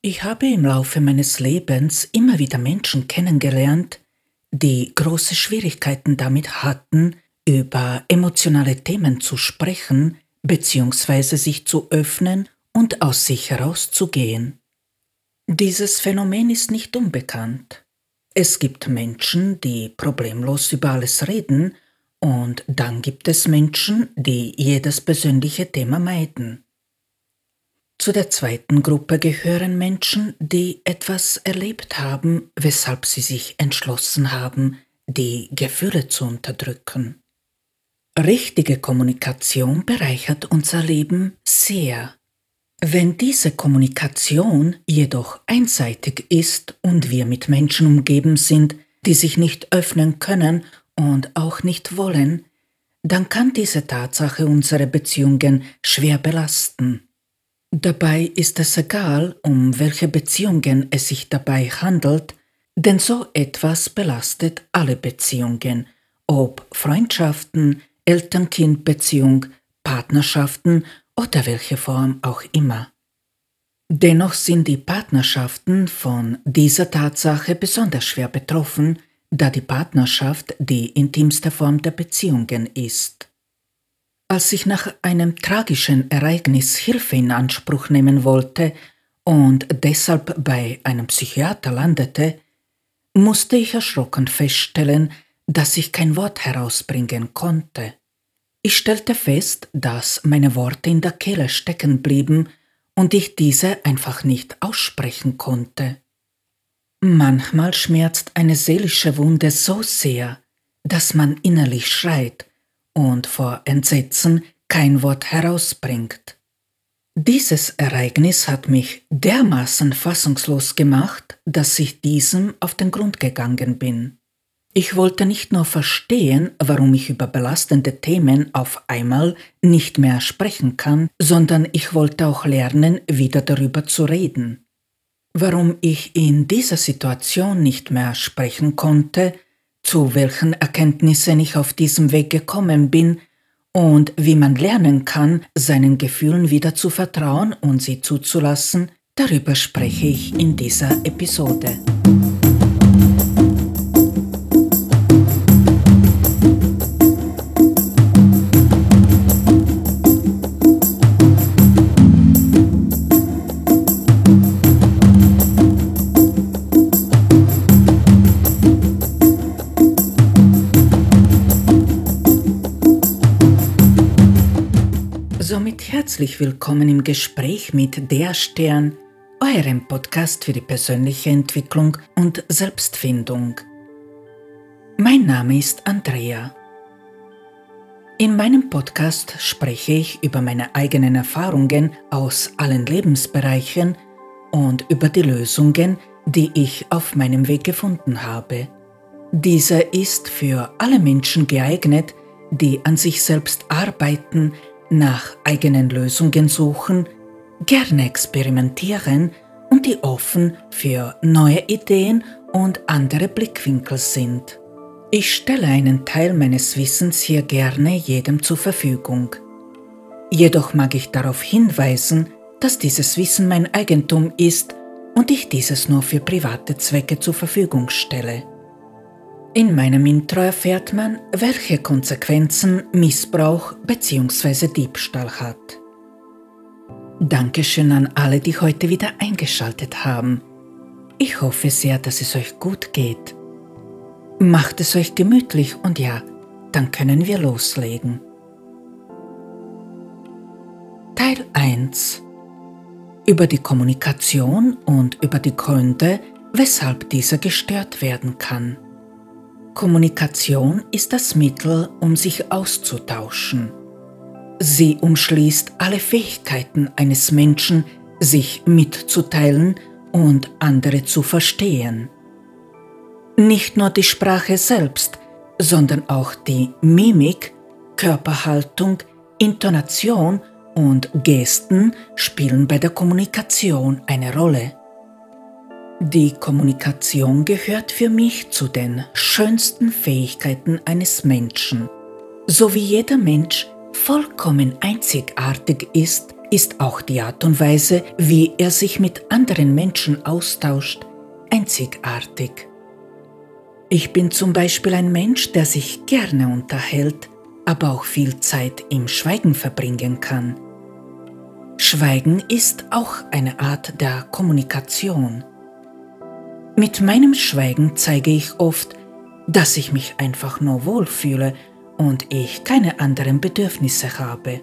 Ich habe im Laufe meines Lebens immer wieder Menschen kennengelernt, die große Schwierigkeiten damit hatten, über emotionale Themen zu sprechen bzw. sich zu öffnen und aus sich herauszugehen. Dieses Phänomen ist nicht unbekannt. Es gibt Menschen, die problemlos über alles reden, und dann gibt es Menschen, die jedes persönliche Thema meiden. Zu der zweiten Gruppe gehören Menschen, die etwas erlebt haben, weshalb sie sich entschlossen haben, die Gefühle zu unterdrücken. Richtige Kommunikation bereichert unser Leben sehr. Wenn diese Kommunikation jedoch einseitig ist und wir mit Menschen umgeben sind, die sich nicht öffnen können und auch nicht wollen, dann kann diese Tatsache unsere Beziehungen schwer belasten. Dabei ist es egal, um welche Beziehungen es sich dabei handelt, denn so etwas belastet alle Beziehungen, ob Freundschaften, Eltern-Kind-Beziehung, Partnerschaften oder welche Form auch immer. Dennoch sind die Partnerschaften von dieser Tatsache besonders schwer betroffen, da die Partnerschaft die intimste Form der Beziehungen ist. Als ich nach einem tragischen Ereignis Hilfe in Anspruch nehmen wollte und deshalb bei einem Psychiater landete, musste ich erschrocken feststellen, dass ich kein Wort herausbringen konnte. Ich stellte fest, dass meine Worte in der Kehle stecken blieben und ich diese einfach nicht aussprechen konnte. Manchmal schmerzt eine seelische Wunde so sehr, dass man innerlich schreit und vor Entsetzen kein Wort herausbringt. Dieses Ereignis hat mich dermaßen fassungslos gemacht, dass ich diesem auf den Grund gegangen bin. Ich wollte nicht nur verstehen, warum ich über belastende Themen auf einmal nicht mehr sprechen kann, sondern ich wollte auch lernen, wieder darüber zu reden. Warum ich in dieser Situation nicht mehr sprechen konnte, zu welchen Erkenntnissen ich auf diesem Weg gekommen bin und wie man lernen kann, seinen Gefühlen wieder zu vertrauen und sie zuzulassen, darüber spreche ich in dieser Episode. Willkommen im Gespräch mit Der Stern, eurem Podcast für die persönliche Entwicklung und Selbstfindung. Mein Name ist Andrea. In meinem Podcast spreche ich über meine eigenen Erfahrungen aus allen Lebensbereichen und über die Lösungen, die ich auf meinem Weg gefunden habe. Dieser ist für alle Menschen geeignet, die an sich selbst arbeiten, nach eigenen Lösungen suchen, gerne experimentieren und die offen für neue Ideen und andere Blickwinkel sind. Ich stelle einen Teil meines Wissens hier gerne jedem zur Verfügung. Jedoch mag ich darauf hinweisen, dass dieses Wissen mein Eigentum ist und ich dieses nur für private Zwecke zur Verfügung stelle. In meinem Intro erfährt man, welche Konsequenzen Missbrauch bzw. Diebstahl hat. Dankeschön an alle, die heute wieder eingeschaltet haben. Ich hoffe sehr, dass es euch gut geht. Macht es euch gemütlich und ja, dann können wir loslegen. Teil 1 Über die Kommunikation und über die Gründe, weshalb dieser gestört werden kann. Kommunikation ist das Mittel, um sich auszutauschen. Sie umschließt alle Fähigkeiten eines Menschen, sich mitzuteilen und andere zu verstehen. Nicht nur die Sprache selbst, sondern auch die Mimik, Körperhaltung, Intonation und Gesten spielen bei der Kommunikation eine Rolle. Die Kommunikation gehört für mich zu den schönsten Fähigkeiten eines Menschen. So wie jeder Mensch vollkommen einzigartig ist, ist auch die Art und Weise, wie er sich mit anderen Menschen austauscht, einzigartig. Ich bin zum Beispiel ein Mensch, der sich gerne unterhält, aber auch viel Zeit im Schweigen verbringen kann. Schweigen ist auch eine Art der Kommunikation. Mit meinem Schweigen zeige ich oft, dass ich mich einfach nur wohlfühle und ich keine anderen Bedürfnisse habe.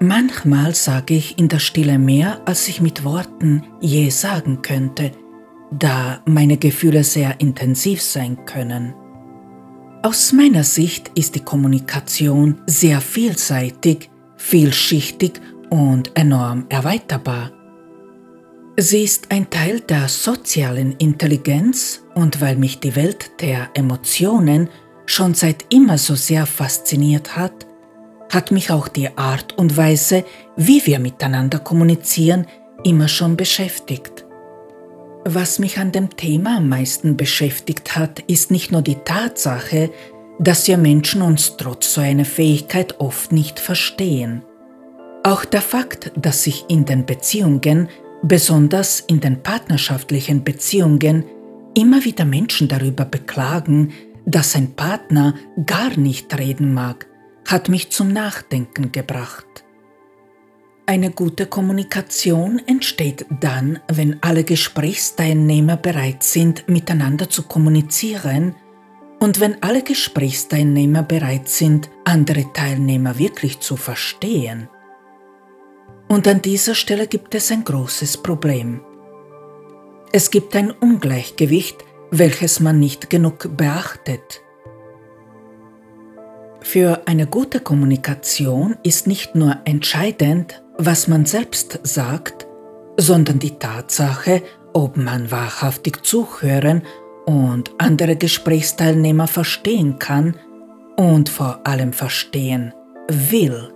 Manchmal sage ich in der Stille mehr, als ich mit Worten je sagen könnte, da meine Gefühle sehr intensiv sein können. Aus meiner Sicht ist die Kommunikation sehr vielseitig, vielschichtig und enorm erweiterbar. Sie ist ein Teil der sozialen Intelligenz und weil mich die Welt der Emotionen schon seit immer so sehr fasziniert hat, hat mich auch die Art und Weise, wie wir miteinander kommunizieren, immer schon beschäftigt. Was mich an dem Thema am meisten beschäftigt hat, ist nicht nur die Tatsache, dass wir Menschen uns trotz so einer Fähigkeit oft nicht verstehen. Auch der Fakt, dass sich in den Beziehungen, besonders in den partnerschaftlichen Beziehungen, immer wieder Menschen darüber beklagen, dass ein Partner gar nicht reden mag, hat mich zum Nachdenken gebracht. Eine gute Kommunikation entsteht dann, wenn alle Gesprächsteilnehmer bereit sind, miteinander zu kommunizieren und wenn alle Gesprächsteilnehmer bereit sind, andere Teilnehmer wirklich zu verstehen. Und an dieser Stelle gibt es ein großes Problem. Es gibt ein Ungleichgewicht, welches man nicht genug beachtet. Für eine gute Kommunikation ist nicht nur entscheidend, was man selbst sagt, sondern die Tatsache, ob man wahrhaftig zuhören und andere Gesprächsteilnehmer verstehen kann und vor allem verstehen will.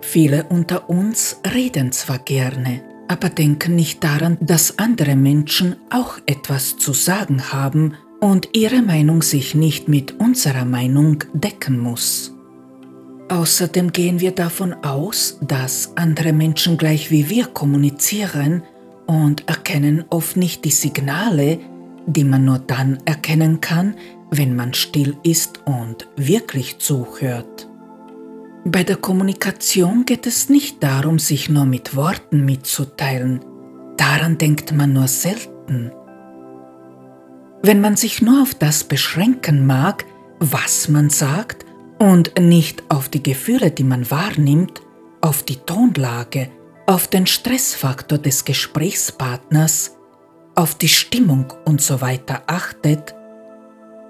Viele unter uns reden zwar gerne, aber denken nicht daran, dass andere Menschen auch etwas zu sagen haben und ihre Meinung sich nicht mit unserer Meinung decken muss. Außerdem gehen wir davon aus, dass andere Menschen gleich wie wir kommunizieren und erkennen oft nicht die Signale, die man nur dann erkennen kann, wenn man still ist und wirklich zuhört. Bei der Kommunikation geht es nicht darum, sich nur mit Worten mitzuteilen. Daran denkt man nur selten. Wenn man sich nur auf das beschränken mag, was man sagt, und nicht auf die Gefühle, die man wahrnimmt, auf die Tonlage, auf den Stressfaktor des Gesprächspartners, auf die Stimmung und so achtet,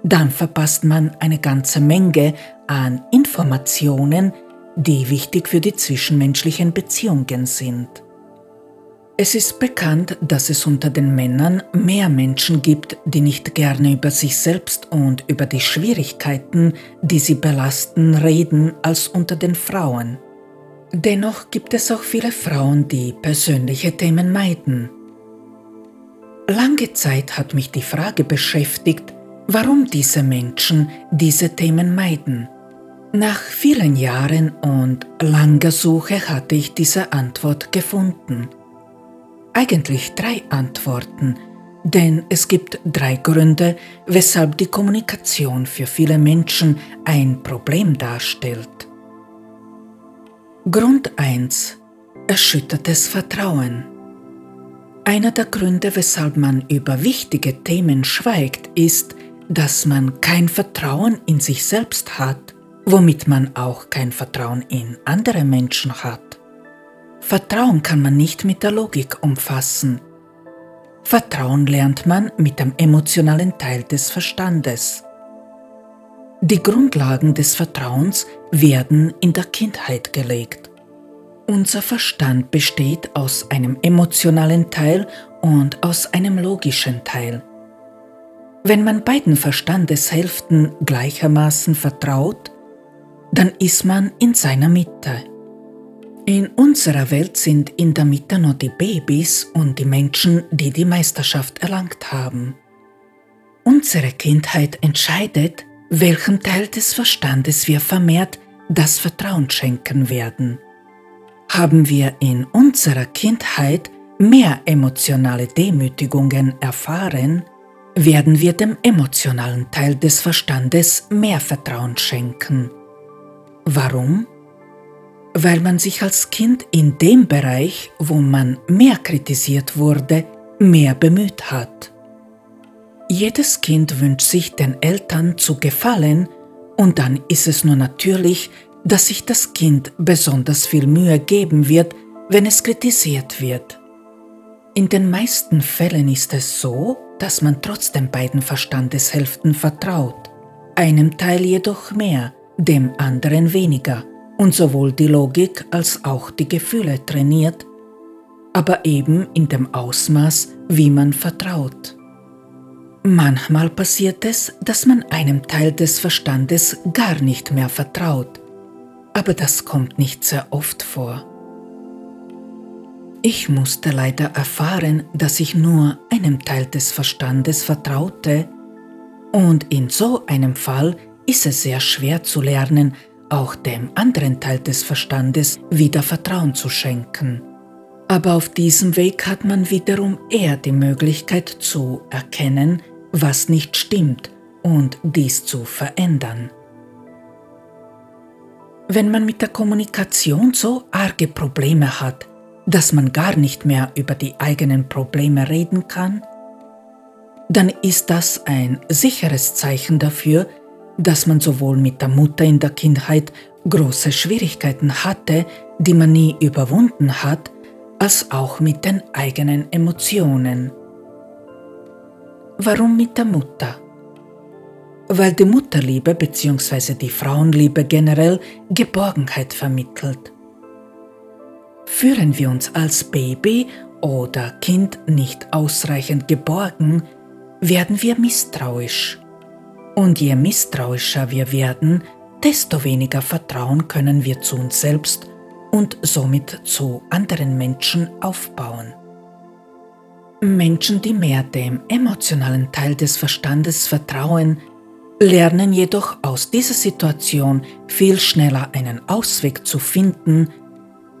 dann verpasst man eine ganze Menge an Informationen, die wichtig für die zwischenmenschlichen Beziehungen sind. Es ist bekannt, dass es unter den Männern mehr Menschen gibt, die nicht gerne über sich selbst und über die Schwierigkeiten, die sie belasten, reden, als unter den Frauen. Dennoch gibt es auch viele Frauen, die persönliche Themen meiden. Lange Zeit hat mich die Frage beschäftigt, warum diese Menschen diese Themen meiden. Nach vielen Jahren und langer Suche hatte ich diese Antwort gefunden eigentlich drei Antworten, denn es gibt drei Gründe, weshalb die Kommunikation für viele Menschen ein Problem darstellt. Grund 1. Erschüttertes Vertrauen. Einer der Gründe, weshalb man über wichtige Themen schweigt, ist, dass man kein Vertrauen in sich selbst hat, womit man auch kein Vertrauen in andere Menschen hat. Vertrauen kann man nicht mit der Logik umfassen. Vertrauen lernt man mit dem emotionalen Teil des Verstandes. Die Grundlagen des Vertrauens werden in der Kindheit gelegt. Unser Verstand besteht aus einem emotionalen Teil und aus einem logischen Teil. Wenn man beiden Verstandeshälften gleichermaßen vertraut, dann ist man in seiner Mitte. In unserer Welt sind in der Mitte nur die Babys und die Menschen, die die Meisterschaft erlangt haben. Unsere Kindheit entscheidet, welchem Teil des Verstandes wir vermehrt das Vertrauen schenken werden. Haben wir in unserer Kindheit mehr emotionale Demütigungen erfahren, werden wir dem emotionalen Teil des Verstandes mehr Vertrauen schenken. Warum? Weil man sich als Kind in dem Bereich, wo man mehr kritisiert wurde, mehr bemüht hat. Jedes Kind wünscht sich den Eltern zu gefallen und dann ist es nur natürlich, dass sich das Kind besonders viel Mühe geben wird, wenn es kritisiert wird. In den meisten Fällen ist es so, dass man trotzdem beiden Verstandeshälften vertraut, einem Teil jedoch mehr, dem anderen weniger und sowohl die Logik als auch die Gefühle trainiert, aber eben in dem Ausmaß, wie man vertraut. Manchmal passiert es, dass man einem Teil des Verstandes gar nicht mehr vertraut, aber das kommt nicht sehr oft vor. Ich musste leider erfahren, dass ich nur einem Teil des Verstandes vertraute, und in so einem Fall ist es sehr schwer zu lernen, auch dem anderen Teil des Verstandes wieder Vertrauen zu schenken. Aber auf diesem Weg hat man wiederum eher die Möglichkeit zu erkennen, was nicht stimmt und dies zu verändern. Wenn man mit der Kommunikation so arge Probleme hat, dass man gar nicht mehr über die eigenen Probleme reden kann, dann ist das ein sicheres Zeichen dafür, dass man sowohl mit der Mutter in der Kindheit große Schwierigkeiten hatte, die man nie überwunden hat, als auch mit den eigenen Emotionen. Warum mit der Mutter? weil die Mutterliebe bzw. die Frauenliebe generell Geborgenheit vermittelt. Fühlen wir uns als Baby oder Kind nicht ausreichend geborgen, werden wir misstrauisch. Und je misstrauischer wir werden, desto weniger Vertrauen können wir zu uns selbst und somit zu anderen Menschen aufbauen. Menschen, die mehr dem emotionalen Teil des Verstandes vertrauen, lernen jedoch aus dieser Situation viel schneller einen Ausweg zu finden,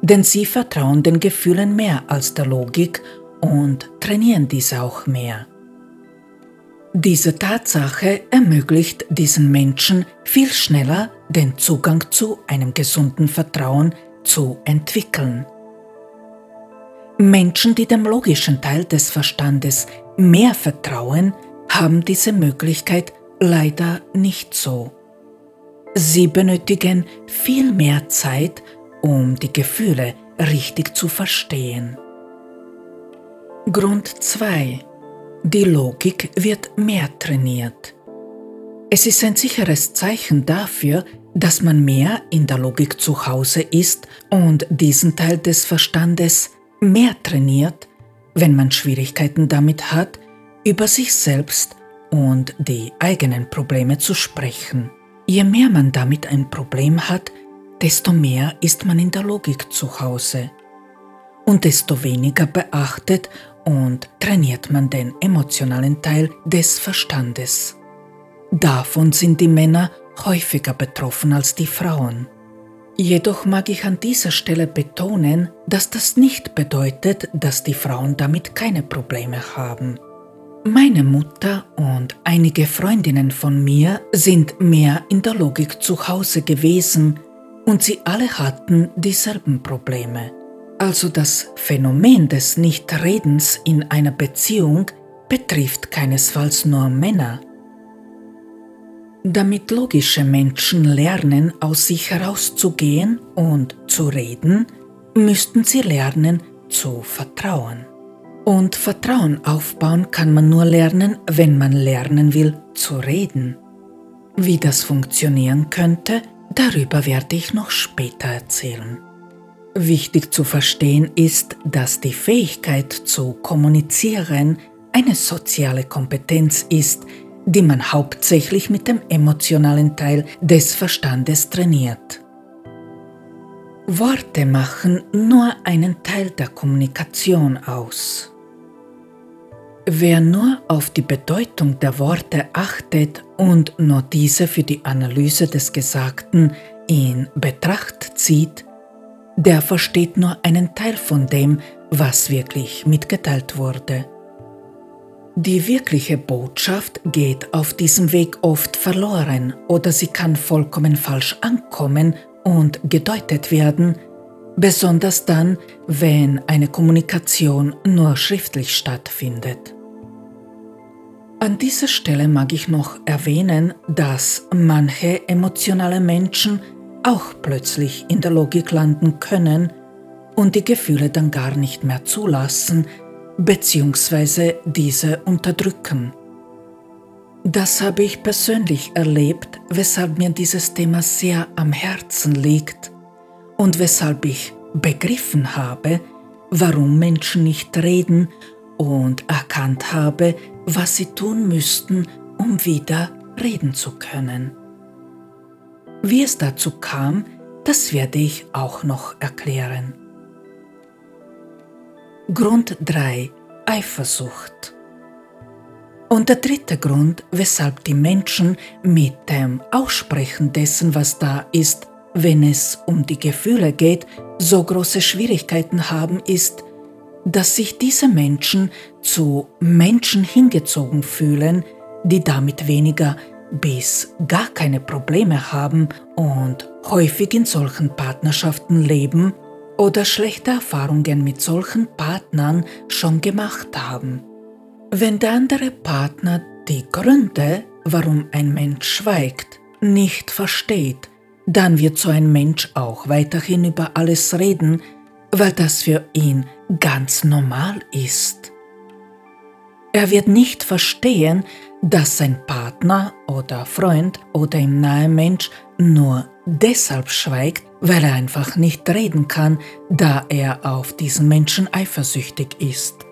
denn sie vertrauen den Gefühlen mehr als der Logik und trainieren diese auch mehr. Diese Tatsache ermöglicht diesen Menschen viel schneller den Zugang zu einem gesunden Vertrauen zu entwickeln. Menschen, die dem logischen Teil des Verstandes mehr vertrauen, haben diese Möglichkeit leider nicht so. Sie benötigen viel mehr Zeit, um die Gefühle richtig zu verstehen. Grund 2. Die Logik wird mehr trainiert. Es ist ein sicheres Zeichen dafür, dass man mehr in der Logik zu Hause ist und diesen Teil des Verstandes mehr trainiert, wenn man Schwierigkeiten damit hat, über sich selbst und die eigenen Probleme zu sprechen. Je mehr man damit ein Problem hat, desto mehr ist man in der Logik zu Hause. Und desto weniger beachtet und trainiert man den emotionalen Teil des Verstandes. Davon sind die Männer häufiger betroffen als die Frauen. Jedoch mag ich an dieser Stelle betonen, dass das nicht bedeutet, dass die Frauen damit keine Probleme haben. Meine Mutter und einige Freundinnen von mir sind mehr in der Logik zu Hause gewesen und sie alle hatten dieselben Probleme. Also das Phänomen des Nichtredens in einer Beziehung betrifft keinesfalls nur Männer. Damit logische Menschen lernen, aus sich herauszugehen und zu reden, müssten sie lernen zu vertrauen. Und Vertrauen aufbauen kann man nur lernen, wenn man lernen will zu reden. Wie das funktionieren könnte, darüber werde ich noch später erzählen. Wichtig zu verstehen ist, dass die Fähigkeit zu kommunizieren eine soziale Kompetenz ist, die man hauptsächlich mit dem emotionalen Teil des Verstandes trainiert. Worte machen nur einen Teil der Kommunikation aus. Wer nur auf die Bedeutung der Worte achtet und nur diese für die Analyse des Gesagten in Betracht zieht, der versteht nur einen Teil von dem, was wirklich mitgeteilt wurde. Die wirkliche Botschaft geht auf diesem Weg oft verloren oder sie kann vollkommen falsch ankommen und gedeutet werden, besonders dann, wenn eine Kommunikation nur schriftlich stattfindet. An dieser Stelle mag ich noch erwähnen, dass manche emotionale Menschen auch plötzlich in der Logik landen können und die Gefühle dann gar nicht mehr zulassen, bzw. diese unterdrücken. Das habe ich persönlich erlebt, weshalb mir dieses Thema sehr am Herzen liegt und weshalb ich begriffen habe, warum Menschen nicht reden und erkannt habe, was sie tun müssten, um wieder reden zu können. Wie es dazu kam, das werde ich auch noch erklären. Grund 3. Eifersucht. Und der dritte Grund, weshalb die Menschen mit dem Aussprechen dessen, was da ist, wenn es um die Gefühle geht, so große Schwierigkeiten haben, ist, dass sich diese Menschen zu Menschen hingezogen fühlen, die damit weniger bis gar keine Probleme haben und häufig in solchen Partnerschaften leben oder schlechte Erfahrungen mit solchen Partnern schon gemacht haben. Wenn der andere Partner die Gründe, warum ein Mensch schweigt, nicht versteht, dann wird so ein Mensch auch weiterhin über alles reden, weil das für ihn ganz normal ist. Er wird nicht verstehen, dass sein Partner oder Freund oder im nahen Mensch nur deshalb schweigt, weil er einfach nicht reden kann, da er auf diesen Menschen eifersüchtig ist.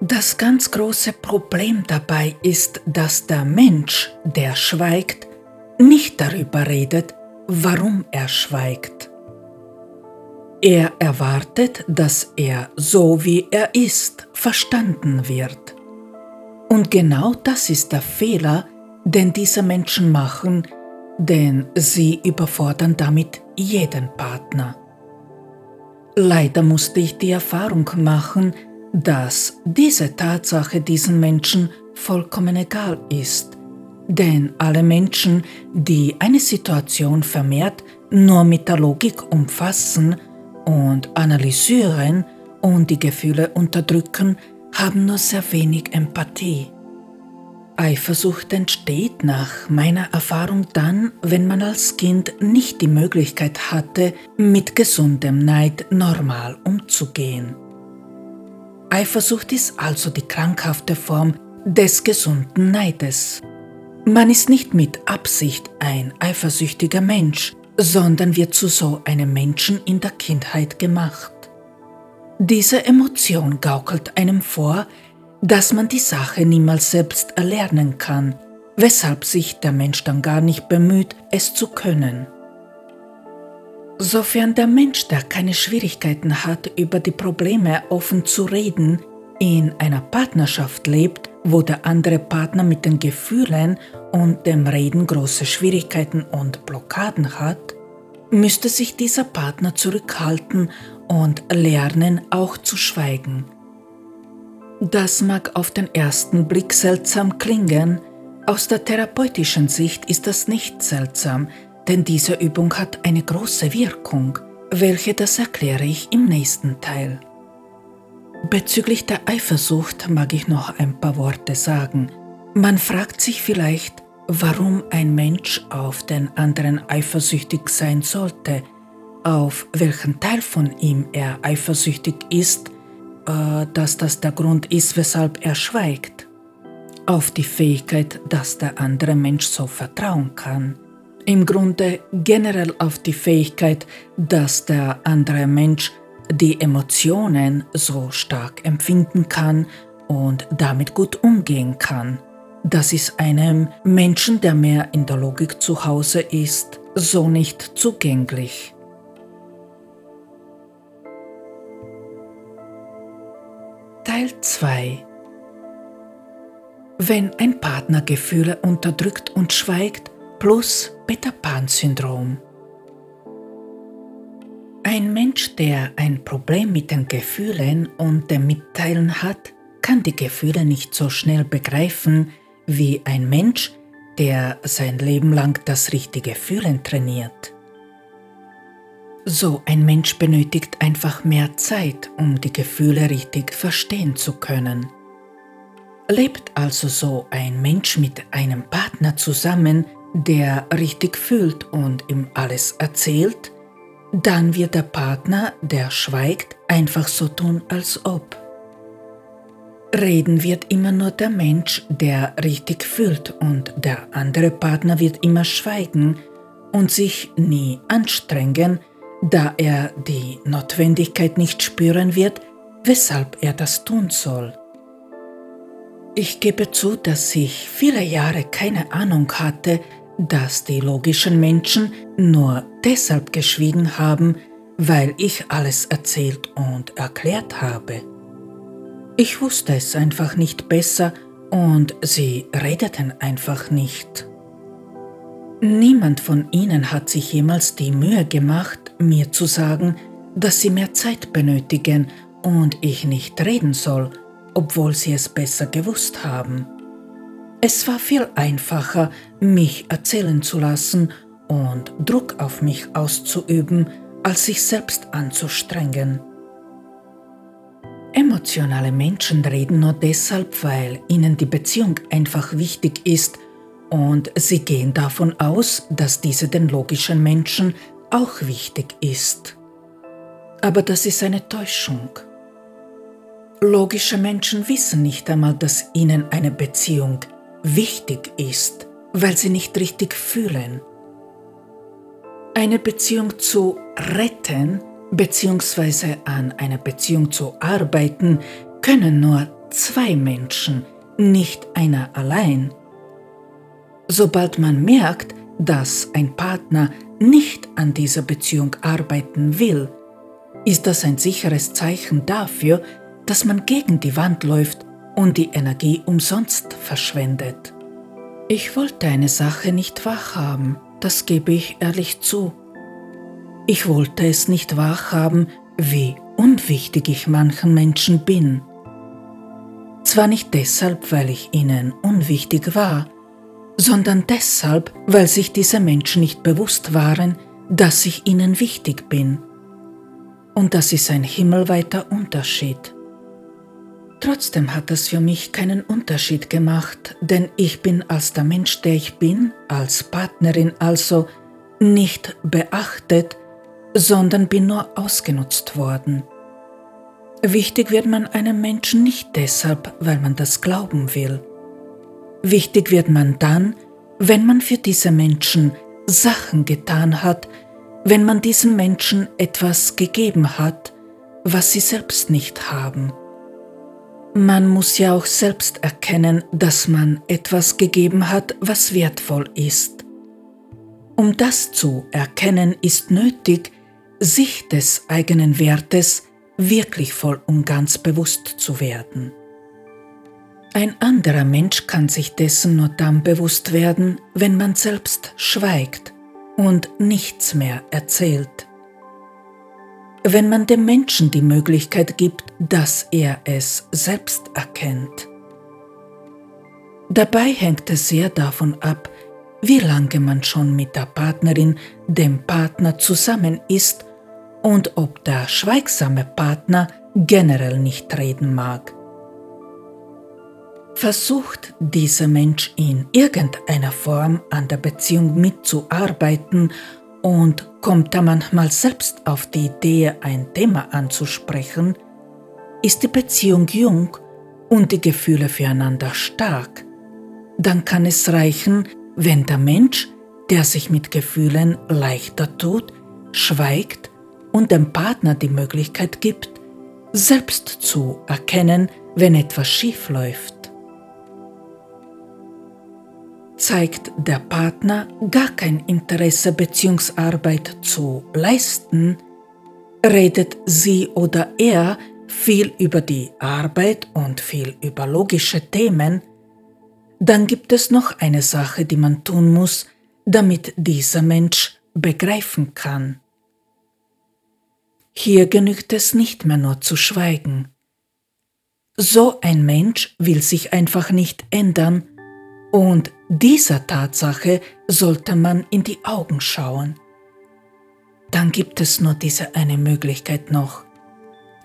Das ganz große Problem dabei ist, dass der Mensch, der schweigt, nicht darüber redet, warum er schweigt. Er erwartet, dass er so wie er ist verstanden wird. Und genau das ist der Fehler, den diese Menschen machen, denn sie überfordern damit jeden Partner. Leider musste ich die Erfahrung machen, dass diese Tatsache diesen Menschen vollkommen egal ist. Denn alle Menschen, die eine Situation vermehrt nur mit der Logik umfassen und analysieren und die Gefühle unterdrücken, haben nur sehr wenig Empathie. Eifersucht entsteht nach meiner Erfahrung dann, wenn man als Kind nicht die Möglichkeit hatte, mit gesundem Neid normal umzugehen. Eifersucht ist also die krankhafte Form des gesunden Neides. Man ist nicht mit Absicht ein eifersüchtiger Mensch, sondern wird zu so einem Menschen in der Kindheit gemacht. Diese Emotion gaukelt einem vor, dass man die Sache niemals selbst erlernen kann, weshalb sich der Mensch dann gar nicht bemüht, es zu können. Sofern der Mensch, der keine Schwierigkeiten hat, über die Probleme offen zu reden, in einer Partnerschaft lebt, wo der andere Partner mit den Gefühlen und dem Reden große Schwierigkeiten und Blockaden hat, müsste sich dieser Partner zurückhalten und lernen auch zu schweigen. Das mag auf den ersten Blick seltsam klingen, aus der therapeutischen Sicht ist das nicht seltsam, denn diese Übung hat eine große Wirkung, welche das erkläre ich im nächsten Teil. Bezüglich der Eifersucht mag ich noch ein paar Worte sagen. Man fragt sich vielleicht, warum ein Mensch auf den anderen eifersüchtig sein sollte, auf welchen Teil von ihm er eifersüchtig ist äh, dass das der Grund ist, weshalb er schweigt. Auf die Fähigkeit, dass der andere Mensch so vertrauen kann. Im Grunde generell auf die Fähigkeit, dass der andere Mensch die Emotionen so stark empfinden kann und damit gut umgehen kann. Das ist einem Menschen, der mehr in der Logik zu Hause ist, so nicht zugänglich. Teil 2 Wenn ein Partner Gefühle unterdrückt und schweigt, plus Peter Pan-Syndrom. Mensch, der ein Problem mit den Gefühlen und dem Mitteilen hat, kann die Gefühle nicht so schnell begreifen wie ein Mensch, der sein Leben lang das richtige Fühlen trainiert. So ein Mensch benötigt einfach mehr Zeit, um die Gefühle richtig verstehen zu können. Lebt also so ein Mensch mit einem Partner zusammen, der richtig fühlt und ihm alles erzählt, dann wird der Partner, der schweigt, einfach so tun, als ob. Reden wird immer nur der Mensch, der richtig fühlt und der andere Partner wird immer schweigen und sich nie anstrengen, da er die Notwendigkeit nicht spüren wird, weshalb er das tun soll. Ich gebe zu, dass ich viele Jahre keine Ahnung hatte, dass die logischen Menschen nur deshalb geschwiegen haben, weil ich alles erzählt und erklärt habe. Ich wusste es einfach nicht besser und sie redeten einfach nicht. Niemand von ihnen hat sich jemals die Mühe gemacht, mir zu sagen, dass sie mehr Zeit benötigen und ich nicht reden soll, obwohl sie es besser gewusst haben. Es war viel einfacher, mich erzählen zu lassen und Druck auf mich auszuüben, als sich selbst anzustrengen. Emotionale Menschen reden nur deshalb, weil ihnen die Beziehung einfach wichtig ist und sie gehen davon aus, dass diese den logischen Menschen auch wichtig ist. Aber das ist eine Täuschung. Logische Menschen wissen nicht einmal, dass ihnen eine Beziehung wichtig ist, weil sie nicht richtig fühlen. Eine Beziehung zu retten bzw. an einer Beziehung zu arbeiten können nur zwei Menschen, nicht einer allein. Sobald man merkt, dass ein Partner nicht an dieser Beziehung arbeiten will, ist das ein sicheres Zeichen dafür, dass man gegen die Wand läuft und die Energie umsonst verschwendet. Ich wollte eine Sache nicht wahrhaben, das gebe ich ehrlich zu. Ich wollte es nicht wahrhaben, wie unwichtig ich manchen Menschen bin. Zwar nicht deshalb, weil ich ihnen unwichtig war, sondern deshalb, weil sich diese Menschen nicht bewusst waren, dass ich ihnen wichtig bin. Und das ist ein himmelweiter Unterschied. Trotzdem hat es für mich keinen Unterschied gemacht, denn ich bin als der Mensch, der ich bin, als Partnerin also, nicht beachtet, sondern bin nur ausgenutzt worden. Wichtig wird man einem Menschen nicht deshalb, weil man das glauben will. Wichtig wird man dann, wenn man für diese Menschen Sachen getan hat, wenn man diesen Menschen etwas gegeben hat, was sie selbst nicht haben. Man muss ja auch selbst erkennen, dass man etwas gegeben hat, was wertvoll ist. Um das zu erkennen, ist nötig, sich des eigenen Wertes wirklich voll und ganz bewusst zu werden. Ein anderer Mensch kann sich dessen nur dann bewusst werden, wenn man selbst schweigt und nichts mehr erzählt wenn man dem Menschen die Möglichkeit gibt, dass er es selbst erkennt. Dabei hängt es sehr davon ab, wie lange man schon mit der Partnerin, dem Partner zusammen ist und ob der schweigsame Partner generell nicht reden mag. Versucht dieser Mensch in irgendeiner Form an der Beziehung mitzuarbeiten und kommt er manchmal selbst auf die Idee, ein Thema anzusprechen, ist die Beziehung jung und die Gefühle füreinander stark, dann kann es reichen, wenn der Mensch, der sich mit Gefühlen leichter tut, schweigt und dem Partner die Möglichkeit gibt, selbst zu erkennen, wenn etwas schief läuft. zeigt der Partner gar kein Interesse Beziehungsarbeit zu leisten, redet sie oder er viel über die Arbeit und viel über logische Themen, dann gibt es noch eine Sache, die man tun muss, damit dieser Mensch begreifen kann. Hier genügt es nicht mehr nur zu schweigen. So ein Mensch will sich einfach nicht ändern, und dieser Tatsache sollte man in die Augen schauen. Dann gibt es nur diese eine Möglichkeit noch,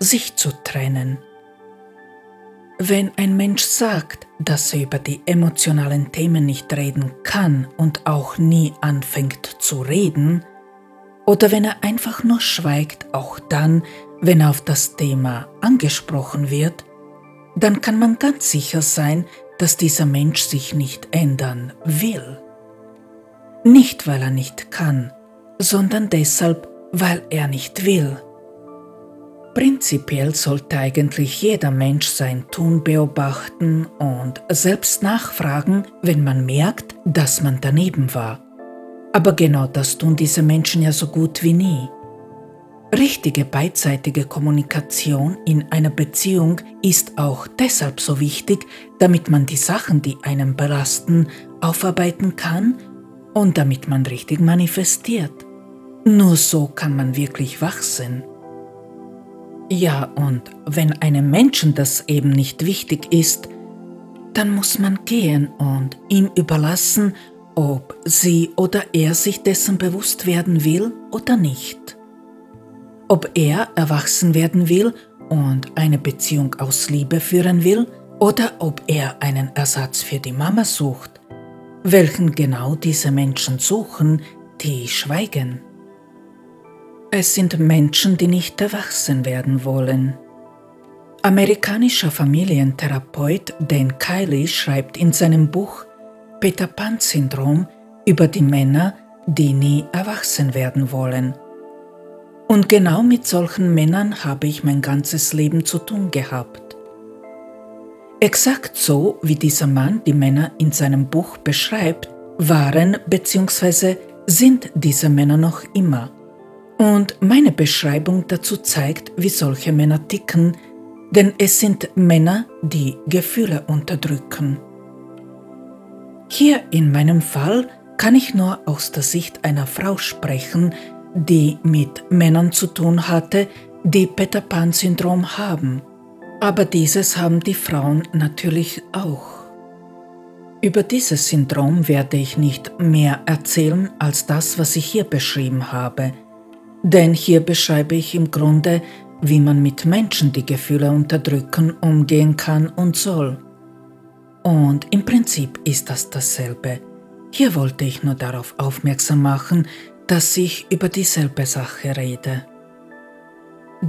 sich zu trennen. Wenn ein Mensch sagt, dass er über die emotionalen Themen nicht reden kann und auch nie anfängt zu reden, oder wenn er einfach nur schweigt, auch dann, wenn er auf das Thema angesprochen wird, dann kann man ganz sicher sein, dass dieser Mensch sich nicht ändern will. Nicht weil er nicht kann, sondern deshalb, weil er nicht will. Prinzipiell sollte eigentlich jeder Mensch sein Tun beobachten und selbst nachfragen, wenn man merkt, dass man daneben war. Aber genau das tun diese Menschen ja so gut wie nie. Richtige beidseitige Kommunikation in einer Beziehung ist auch deshalb so wichtig, damit man die Sachen, die einen belasten, aufarbeiten kann und damit man richtig manifestiert. Nur so kann man wirklich wachsen. Ja, und wenn einem Menschen das eben nicht wichtig ist, dann muss man gehen und ihm überlassen, ob sie oder er sich dessen bewusst werden will oder nicht. Ob er erwachsen werden will und eine Beziehung aus Liebe führen will oder ob er einen Ersatz für die Mama sucht, welchen genau diese Menschen suchen, die schweigen. Es sind Menschen, die nicht erwachsen werden wollen. Amerikanischer Familientherapeut Dan Kiley schreibt in seinem Buch Peter Pan-Syndrom über die Männer, die nie erwachsen werden wollen. Und genau mit solchen Männern habe ich mein ganzes Leben zu tun gehabt. Exakt so, wie dieser Mann die Männer in seinem Buch beschreibt, waren bzw. sind diese Männer noch immer. Und meine Beschreibung dazu zeigt, wie solche Männer ticken, denn es sind Männer, die Gefühle unterdrücken. Hier in meinem Fall kann ich nur aus der Sicht einer Frau sprechen, die mit Männern zu tun hatte, die Peter Pan-Syndrom haben. Aber dieses haben die Frauen natürlich auch. Über dieses Syndrom werde ich nicht mehr erzählen als das, was ich hier beschrieben habe – denn hier beschreibe ich im Grunde, wie man mit Menschen, die Gefühle unterdrücken, umgehen kann und soll. Und im Prinzip ist das dasselbe. Hier wollte ich nur darauf aufmerksam machen, dass ich über dieselbe Sache rede.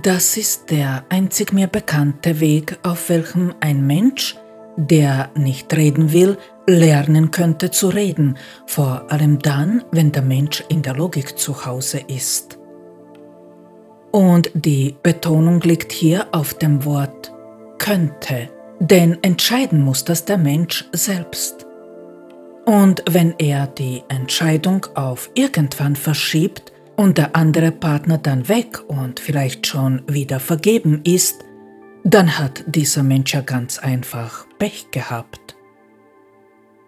Das ist der einzig mir bekannte Weg, auf welchem ein Mensch, der nicht reden will, lernen könnte zu reden, vor allem dann, wenn der Mensch in der Logik zu Hause ist. Und die Betonung liegt hier auf dem Wort könnte, denn entscheiden muss das der Mensch selbst. Und wenn er die Entscheidung auf irgendwann verschiebt und der andere Partner dann weg und vielleicht schon wieder vergeben ist, dann hat dieser Mensch ja ganz einfach Pech gehabt.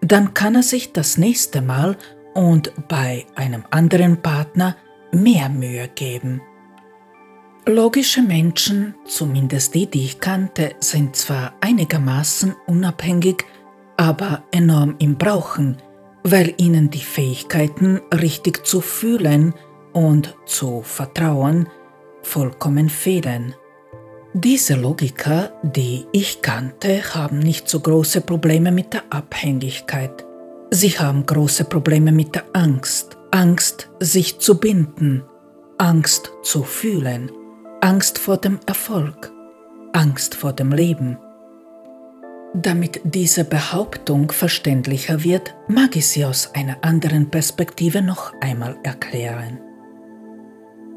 Dann kann er sich das nächste Mal und bei einem anderen Partner mehr Mühe geben. Logische Menschen, zumindest die, die ich kannte, sind zwar einigermaßen unabhängig, aber enorm im Brauchen, weil ihnen die Fähigkeiten, richtig zu fühlen und zu vertrauen, vollkommen fehlen. Diese Logiker, die ich kannte, haben nicht so große Probleme mit der Abhängigkeit. Sie haben große Probleme mit der Angst. Angst, sich zu binden. Angst zu fühlen. Angst vor dem Erfolg, Angst vor dem Leben. Damit diese Behauptung verständlicher wird, mag ich sie aus einer anderen Perspektive noch einmal erklären.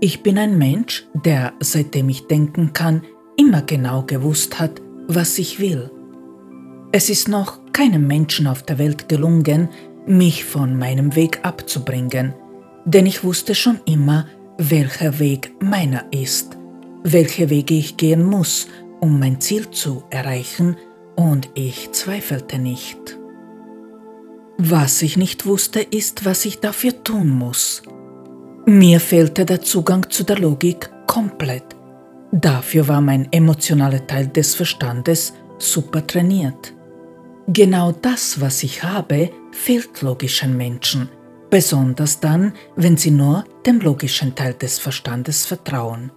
Ich bin ein Mensch, der, seitdem ich denken kann, immer genau gewusst hat, was ich will. Es ist noch keinem Menschen auf der Welt gelungen, mich von meinem Weg abzubringen, denn ich wusste schon immer, welcher Weg meiner ist welche Wege ich gehen muss, um mein Ziel zu erreichen, und ich zweifelte nicht. Was ich nicht wusste, ist, was ich dafür tun muss. Mir fehlte der Zugang zu der Logik komplett, Dafür war mein emotionaler Teil des Verstandes super trainiert. Genau das, was ich habe, fehlt logischen Menschen, besonders dann, wenn sie nur dem logischen Teil des Verstandes vertrauen.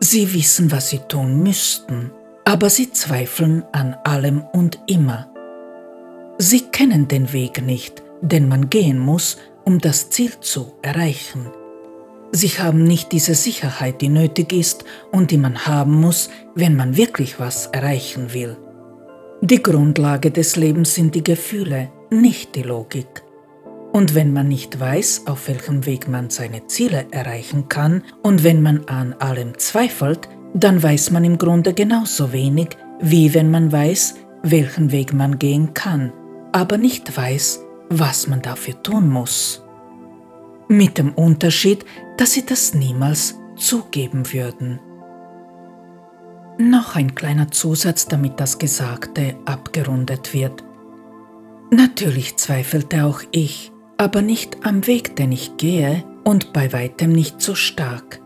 Sie wissen, was sie tun müssten, aber sie zweifeln an allem und immer. Sie kennen den Weg nicht, den man gehen muss, um das Ziel zu erreichen. Sie haben nicht diese Sicherheit, die nötig ist und die man haben muss, wenn man wirklich was erreichen will. Die Grundlage des Lebens sind die Gefühle, nicht die Logik. Und wenn man nicht weiß, auf welchem Weg man seine Ziele erreichen kann, und wenn man an allem zweifelt, dann weiß man im Grunde genauso wenig, wie wenn man weiß, welchen Weg man gehen kann, aber nicht weiß, was man dafür tun muss. Mit dem Unterschied, dass sie das niemals zugeben würden. Noch ein kleiner Zusatz, damit das Gesagte abgerundet wird. Natürlich zweifelte auch ich, aber nicht am Weg, den ich gehe und bei weitem nicht so stark.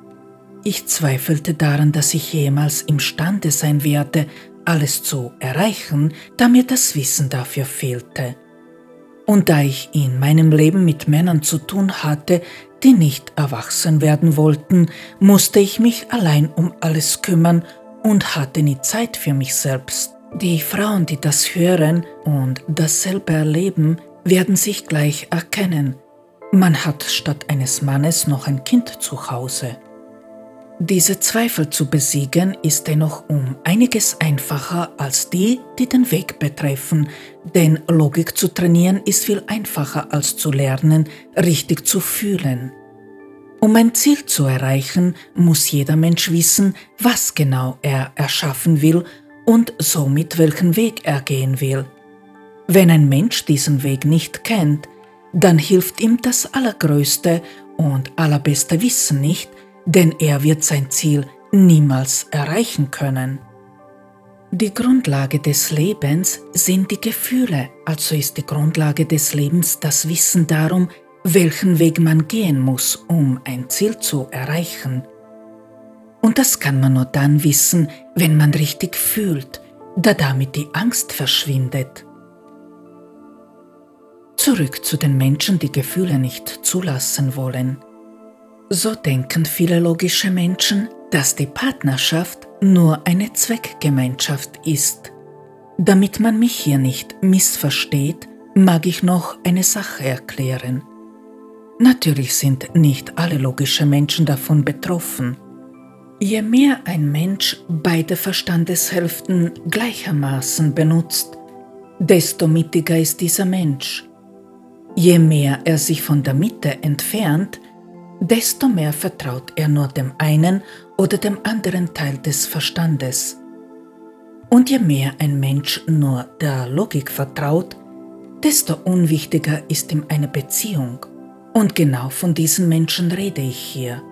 Ich zweifelte daran, dass ich jemals imstande sein werde, alles zu erreichen, da mir das Wissen dafür fehlte. Und da ich in meinem Leben mit Männern zu tun hatte, die nicht erwachsen werden wollten, musste ich mich allein um alles kümmern und hatte nie Zeit für mich selbst. Die Frauen, die das hören und dasselbe erleben, werden sich gleich erkennen. Man hat statt eines Mannes noch ein Kind zu Hause. Diese Zweifel zu besiegen ist dennoch um einiges einfacher als die, die den Weg betreffen, denn Logik zu trainieren ist viel einfacher als zu lernen, richtig zu fühlen. Um ein Ziel zu erreichen, muss jeder Mensch wissen, was genau er erschaffen will und somit welchen Weg er gehen will. Wenn ein Mensch diesen Weg nicht kennt, dann hilft ihm das allergrößte und allerbeste Wissen nicht, denn er wird sein Ziel niemals erreichen können. Die Grundlage des Lebens sind die Gefühle, also ist die Grundlage des Lebens das Wissen darum, welchen Weg man gehen muss, um ein Ziel zu erreichen. Und das kann man nur dann wissen, wenn man richtig fühlt, da damit die Angst verschwindet. Zurück zu den Menschen, die Gefühle nicht zulassen wollen. So denken viele logische Menschen, dass die Partnerschaft nur eine Zweckgemeinschaft ist. Damit man mich hier nicht missversteht, mag ich noch eine Sache erklären. Natürlich sind nicht alle logische Menschen davon betroffen. Je mehr ein Mensch beide Verstandeshälften gleichermaßen benutzt, desto mittiger ist dieser Mensch. Je mehr er sich von der Mitte entfernt, desto mehr vertraut er nur dem einen oder dem anderen Teil des Verstandes. Und je mehr ein Mensch nur der Logik vertraut, desto unwichtiger ist ihm eine Beziehung. Und genau von diesen Menschen rede ich hier.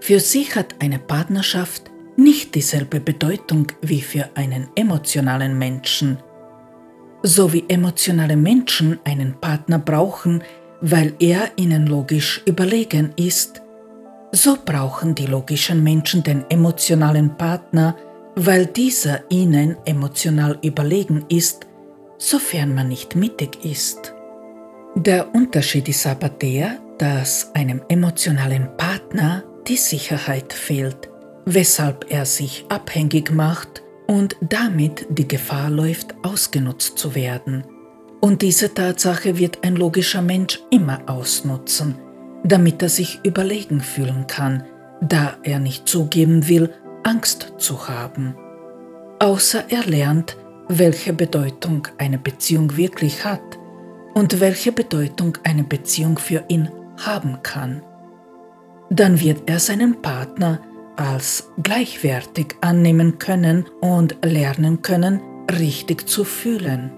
Für sie hat eine Partnerschaft nicht dieselbe Bedeutung wie für einen emotionalen Menschen. So wie emotionale Menschen einen Partner brauchen, weil er ihnen logisch überlegen ist, so brauchen die logischen Menschen den emotionalen Partner, weil dieser ihnen emotional überlegen ist, sofern man nicht mittig ist. Der Unterschied ist aber der, dass einem emotionalen Partner die Sicherheit fehlt, weshalb er sich abhängig macht und damit die Gefahr läuft, ausgenutzt zu werden. Und diese Tatsache wird ein logischer Mensch immer ausnutzen, damit er sich überlegen fühlen kann, da er nicht zugeben will, Angst zu haben. Außer er lernt, welche Bedeutung eine Beziehung wirklich hat und welche Bedeutung eine Beziehung für ihn haben kann. Dann wird er seinen Partner als gleichwertig annehmen können und lernen können, richtig zu fühlen.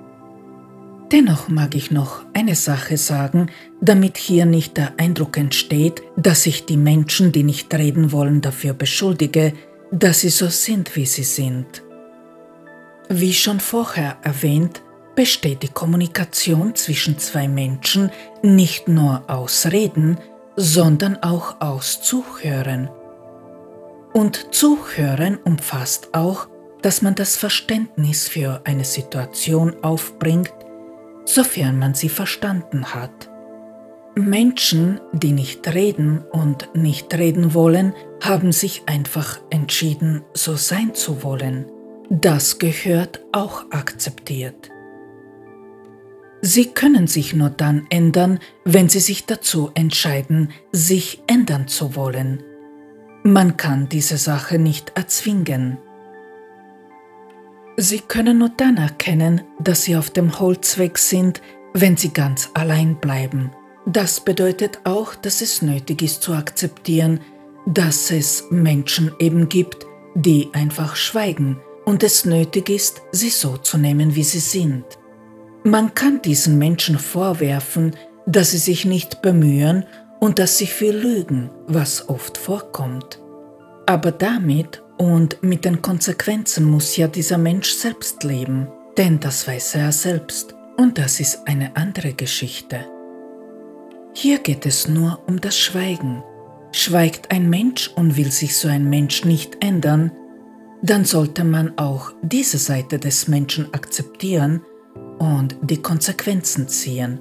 Dennoch mag ich noch eine Sache sagen, damit hier nicht der Eindruck entsteht, dass ich die Menschen, die nicht reden wollen, dafür beschuldige, dass sie so sind, wie sie sind. Wie schon vorher erwähnt, besteht die Kommunikation zwischen zwei Menschen nicht nur aus Reden, sondern auch aus Zuhören. Und Zuhören umfasst auch, dass man das Verständnis für eine Situation aufbringt, sofern man sie verstanden hat. Menschen, die nicht reden und nicht reden wollen, haben sich einfach entschieden, so sein zu wollen. Das gehört auch akzeptiert. Sie können sich nur dann ändern, wenn sie sich dazu entscheiden, sich ändern zu wollen. Man kann diese Sache nicht erzwingen. Sie können nur dann erkennen, dass Sie auf dem Holzweg sind, wenn Sie ganz allein bleiben. Das bedeutet auch, dass es nötig ist zu akzeptieren, dass es Menschen eben gibt, die einfach schweigen und es nötig ist, sie so zu nehmen, wie sie sind. Man kann diesen Menschen vorwerfen, dass sie sich nicht bemühen und dass sie viel lügen, was oft vorkommt. Aber damit und mit den Konsequenzen muss ja dieser Mensch selbst leben, denn das weiß er selbst. Und das ist eine andere Geschichte. Hier geht es nur um das Schweigen. Schweigt ein Mensch und will sich so ein Mensch nicht ändern, dann sollte man auch diese Seite des Menschen akzeptieren und die Konsequenzen ziehen.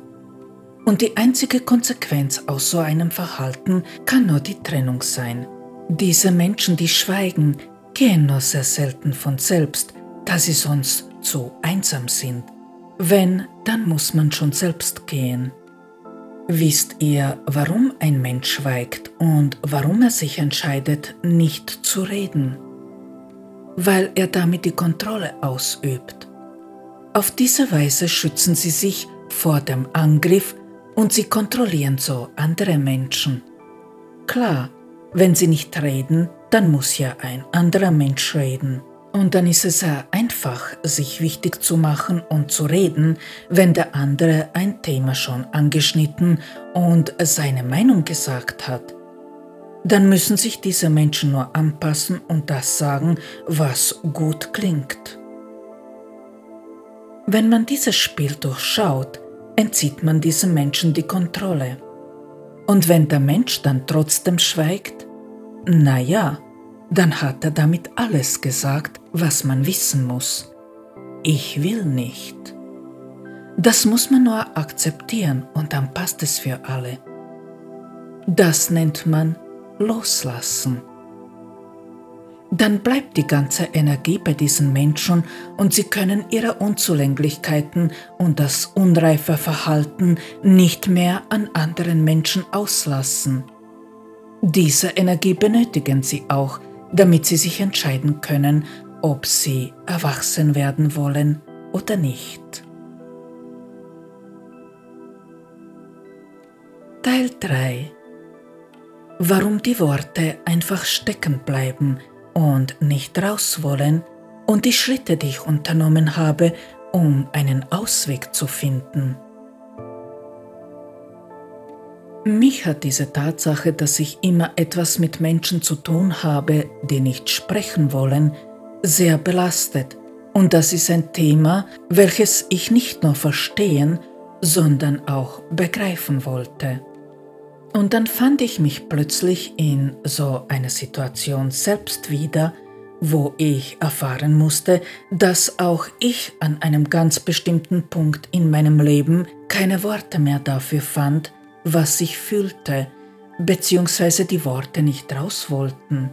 Und die einzige Konsequenz aus so einem Verhalten kann nur die Trennung sein. Diese Menschen, die schweigen, gehen nur sehr selten von selbst, da sie sonst zu einsam sind. Wenn, dann muss man schon selbst gehen. Wisst ihr, warum ein Mensch schweigt und warum er sich entscheidet, nicht zu reden? Weil er damit die Kontrolle ausübt. Auf diese Weise schützen sie sich vor dem Angriff und sie kontrollieren so andere Menschen. Klar, wenn sie nicht reden, dann muss ja ein anderer Mensch reden. Und dann ist es sehr einfach, sich wichtig zu machen und zu reden, wenn der andere ein Thema schon angeschnitten und seine Meinung gesagt hat. Dann müssen sich diese Menschen nur anpassen und das sagen, was gut klingt. Wenn man dieses Spiel durchschaut, entzieht man diesem Menschen die Kontrolle. Und wenn der Mensch dann trotzdem schweigt, na ja, dann hat er damit alles gesagt, was man wissen muss. Ich will nicht. Das muss man nur akzeptieren und dann passt es für alle. Das nennt man Loslassen. Dann bleibt die ganze Energie bei diesen Menschen und sie können ihre Unzulänglichkeiten und das unreife Verhalten nicht mehr an anderen Menschen auslassen. Diese Energie benötigen sie auch, damit sie sich entscheiden können, ob sie erwachsen werden wollen oder nicht. Teil 3 Warum die Worte einfach stecken bleiben und nicht raus wollen und die Schritte, die ich unternommen habe, um einen Ausweg zu finden. Mich hat diese Tatsache, dass ich immer etwas mit Menschen zu tun habe, die nicht sprechen wollen, sehr belastet. Und das ist ein Thema, welches ich nicht nur verstehen, sondern auch begreifen wollte. Und dann fand ich mich plötzlich in so einer Situation selbst wieder, wo ich erfahren musste, dass auch ich an einem ganz bestimmten Punkt in meinem Leben keine Worte mehr dafür fand, was ich fühlte, beziehungsweise die Worte nicht raus wollten.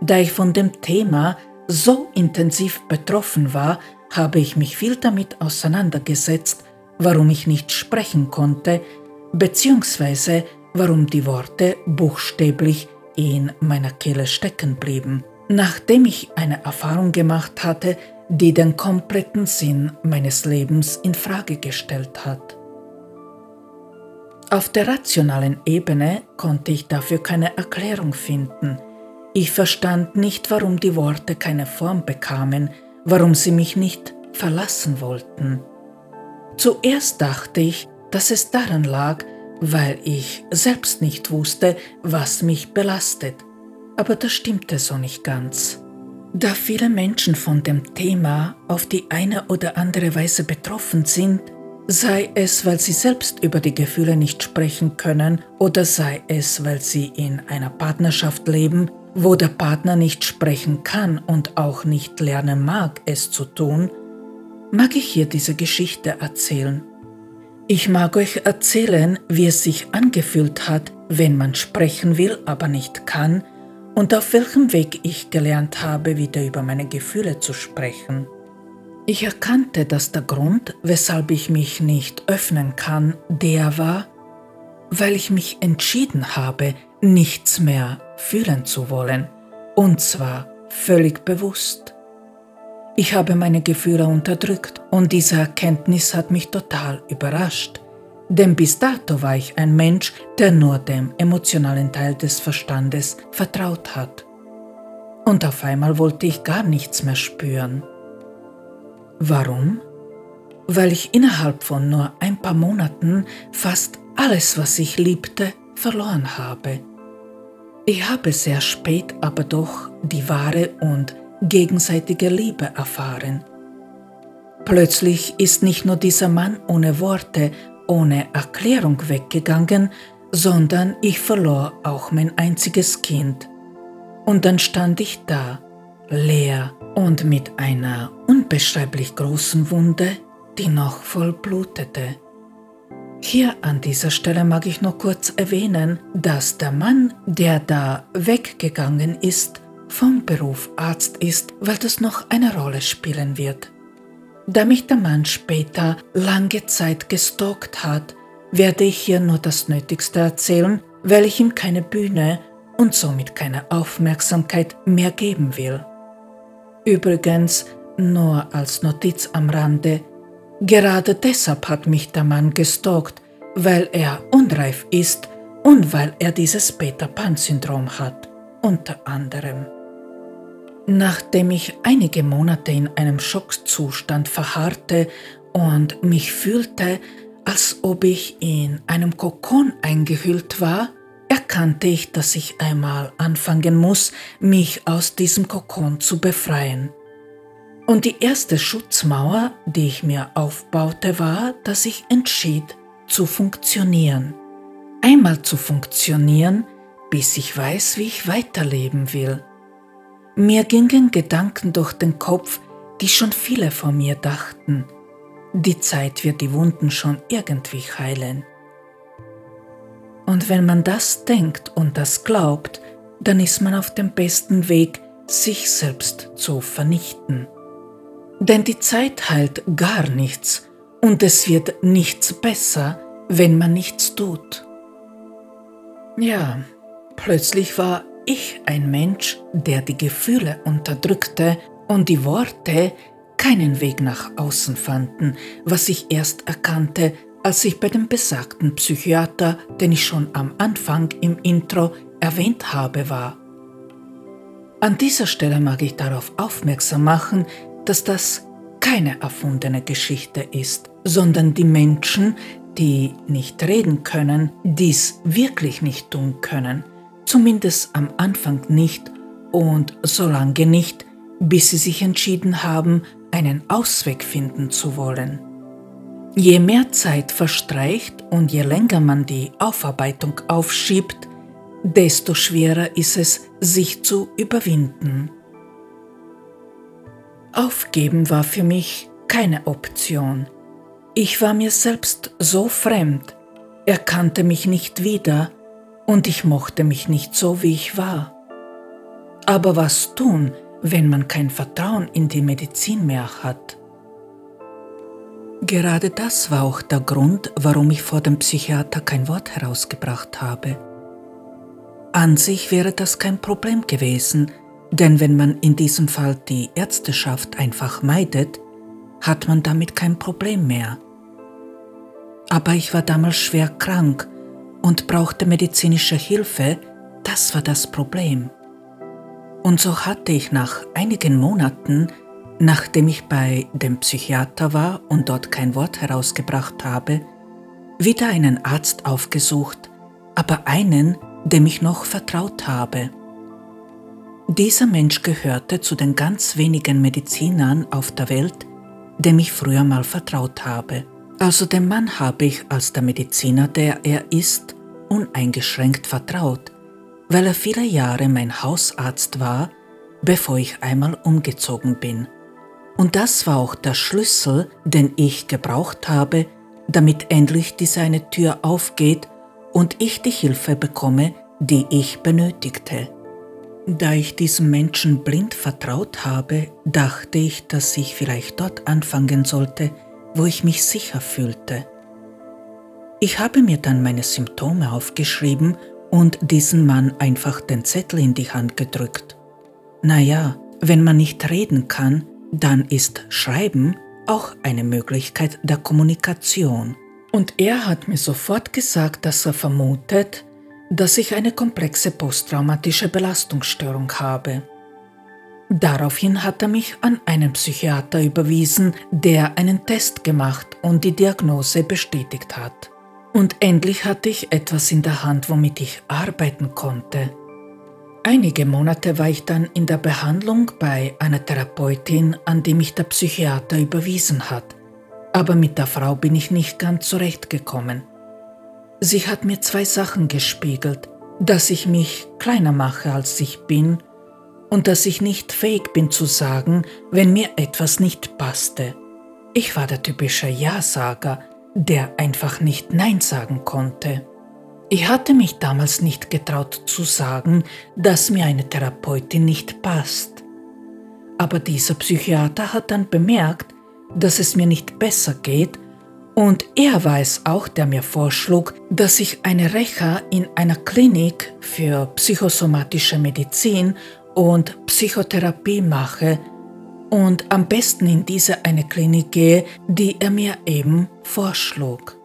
Da ich von dem Thema so intensiv betroffen war, habe ich mich viel damit auseinandergesetzt, warum ich nicht sprechen konnte, beziehungsweise warum die Worte buchstäblich in meiner Kehle stecken blieben, nachdem ich eine Erfahrung gemacht hatte, die den kompletten Sinn meines Lebens in Frage gestellt hat. Auf der rationalen Ebene konnte ich dafür keine Erklärung finden. Ich verstand nicht, warum die Worte keine Form bekamen, warum sie mich nicht verlassen wollten. Zuerst dachte ich, dass es daran lag, weil ich selbst nicht wusste, was mich belastet. Aber das stimmte so nicht ganz. Da viele Menschen von dem Thema auf die eine oder andere Weise betroffen sind, sei es, weil sie selbst über die Gefühle nicht sprechen können oder sei es, weil sie in einer Partnerschaft leben, wo der Partner nicht sprechen kann und auch nicht lernen mag, es zu tun, mag ich hier diese Geschichte erzählen. Ich mag euch erzählen, wie es sich angefühlt hat, wenn man sprechen will, aber nicht kann, und auf welchem Weg ich gelernt habe, wieder über meine Gefühle zu sprechen. Ich erkannte, dass der Grund, weshalb ich mich nicht öffnen kann, der war, weil ich mich entschieden habe, nichts mehr fühlen zu wollen, und zwar völlig bewusst. Ich habe meine Gefühle unterdrückt und diese Erkenntnis hat mich total überrascht, denn bis dato war ich ein Mensch, der nur dem emotionalen Teil des Verstandes vertraut hat. Und auf einmal wollte ich gar nichts mehr spüren. Warum? Weil ich innerhalb von nur ein paar Monaten fast alles, was ich liebte, verloren habe. Ich habe sehr spät aber doch die wahre und gegenseitige Liebe erfahren. Plötzlich ist nicht nur dieser Mann ohne Worte, ohne Erklärung weggegangen, sondern ich verlor auch mein einziges Kind. Und dann stand ich da, leer und mit einer unbeschreiblich großen Wunde, die noch voll blutete. Hier an dieser Stelle mag ich nur kurz erwähnen, dass der Mann, der da weggegangen ist, vom Beruf Arzt ist, weil das noch eine Rolle spielen wird. Da mich der Mann später lange Zeit gestalkt hat, werde ich hier nur das Nötigste erzählen, weil ich ihm keine Bühne und somit keine Aufmerksamkeit mehr geben will. Übrigens, nur als Notiz am Rande, gerade deshalb hat mich der Mann gestalkt, weil er unreif ist und weil er dieses Peter Pan-Syndrom hat, unter anderem. Nachdem ich einige Monate in einem Schockzustand verharrte und mich fühlte, als ob ich in einem Kokon eingehüllt war, erkannte ich, dass ich einmal anfangen muss, mich aus diesem Kokon zu befreien. Und die erste Schutzmauer, die ich mir aufbaute, war, dass ich entschied, zu funktionieren. Einmal zu funktionieren, bis ich weiß, wie ich weiterleben will. Mir gingen Gedanken durch den Kopf, die schon viele vor mir dachten. Die Zeit wird die Wunden schon irgendwie heilen. Und wenn man das denkt und das glaubt, dann ist man auf dem besten Weg, sich selbst zu vernichten. Denn die Zeit heilt gar nichts und es wird nichts besser, wenn man nichts tut. Ja, plötzlich war ich ein Mensch, der die Gefühle unterdrückte und die Worte keinen Weg nach außen fanden, was ich erst erkannte, als ich bei dem besagten Psychiater, den ich schon am Anfang im Intro erwähnt habe, war. An dieser Stelle mag ich darauf aufmerksam machen, dass das keine erfundene Geschichte ist, sondern die Menschen, die nicht reden können, dies wirklich nicht tun können, zumindest am Anfang nicht und solange nicht, bis sie sich entschieden haben, einen Ausweg finden zu wollen. Je mehr Zeit verstreicht und je länger man die Aufarbeitung aufschiebt, desto schwerer ist es, sich zu überwinden. Aufgeben war für mich keine Option. Ich war mir selbst so fremd, er kannte mich nicht wieder und ich mochte mich nicht so, wie ich war. Aber was tun, wenn man kein Vertrauen in die Medizin mehr hat? Gerade das war auch der Grund, warum ich vor dem Psychiater kein Wort herausgebracht habe. An sich wäre das kein Problem gewesen, denn wenn man in diesem Fall die Ärzteschaft einfach meidet, hat man damit kein Problem mehr. Aber ich war damals schwer krank und brauchte medizinische Hilfe, das war das Problem. Und so hatte ich nach einigen Monaten Nachdem ich bei dem Psychiater war und dort kein Wort herausgebracht habe, wieder einen Arzt aufgesucht, aber einen, dem ich noch vertraut habe. Dieser Mensch gehörte zu den ganz wenigen Medizinern auf der Welt, dem ich früher mal vertraut habe. Also dem Mann habe ich als der Mediziner, der er ist, uneingeschränkt vertraut, weil er viele Jahre mein Hausarzt war, bevor ich einmal umgezogen bin. Und das war auch der Schlüssel, den ich gebraucht habe, damit endlich diese eine Tür aufgeht und ich die Hilfe bekomme, die ich benötigte. Da ich diesem Menschen blind vertraut habe, dachte ich, dass ich vielleicht dort anfangen sollte, wo ich mich sicher fühlte. Ich habe mir dann meine Symptome aufgeschrieben und diesen Mann einfach den Zettel in die Hand gedrückt. Naja, wenn man nicht reden kann, dann ist Schreiben auch eine Möglichkeit der Kommunikation. Und er hat mir sofort gesagt, dass er vermutet, dass ich eine komplexe posttraumatische Belastungsstörung habe. Daraufhin hat er mich an einen Psychiater überwiesen, der einen Test gemacht und die Diagnose bestätigt hat. Und endlich hatte ich etwas in der Hand, womit ich arbeiten konnte. Einige Monate war ich dann in der Behandlung bei einer Therapeutin, an die mich der Psychiater überwiesen hat. Aber mit der Frau bin ich nicht ganz zurechtgekommen. Sie hat mir zwei Sachen gespiegelt, dass ich mich kleiner mache, als ich bin, und dass ich nicht fähig bin zu sagen, wenn mir etwas nicht passte. Ich war der typische Ja-Sager, der einfach nicht Nein sagen konnte. Ich hatte mich damals nicht getraut zu sagen, dass mir eine Therapeutin nicht passt. Aber dieser Psychiater hat dann bemerkt, dass es mir nicht besser geht und er war es auch, der mir vorschlug, dass ich eine Recha in einer Klinik für psychosomatische Medizin und Psychotherapie mache und am besten in diese eine Klinik gehe, die er mir eben vorschlug.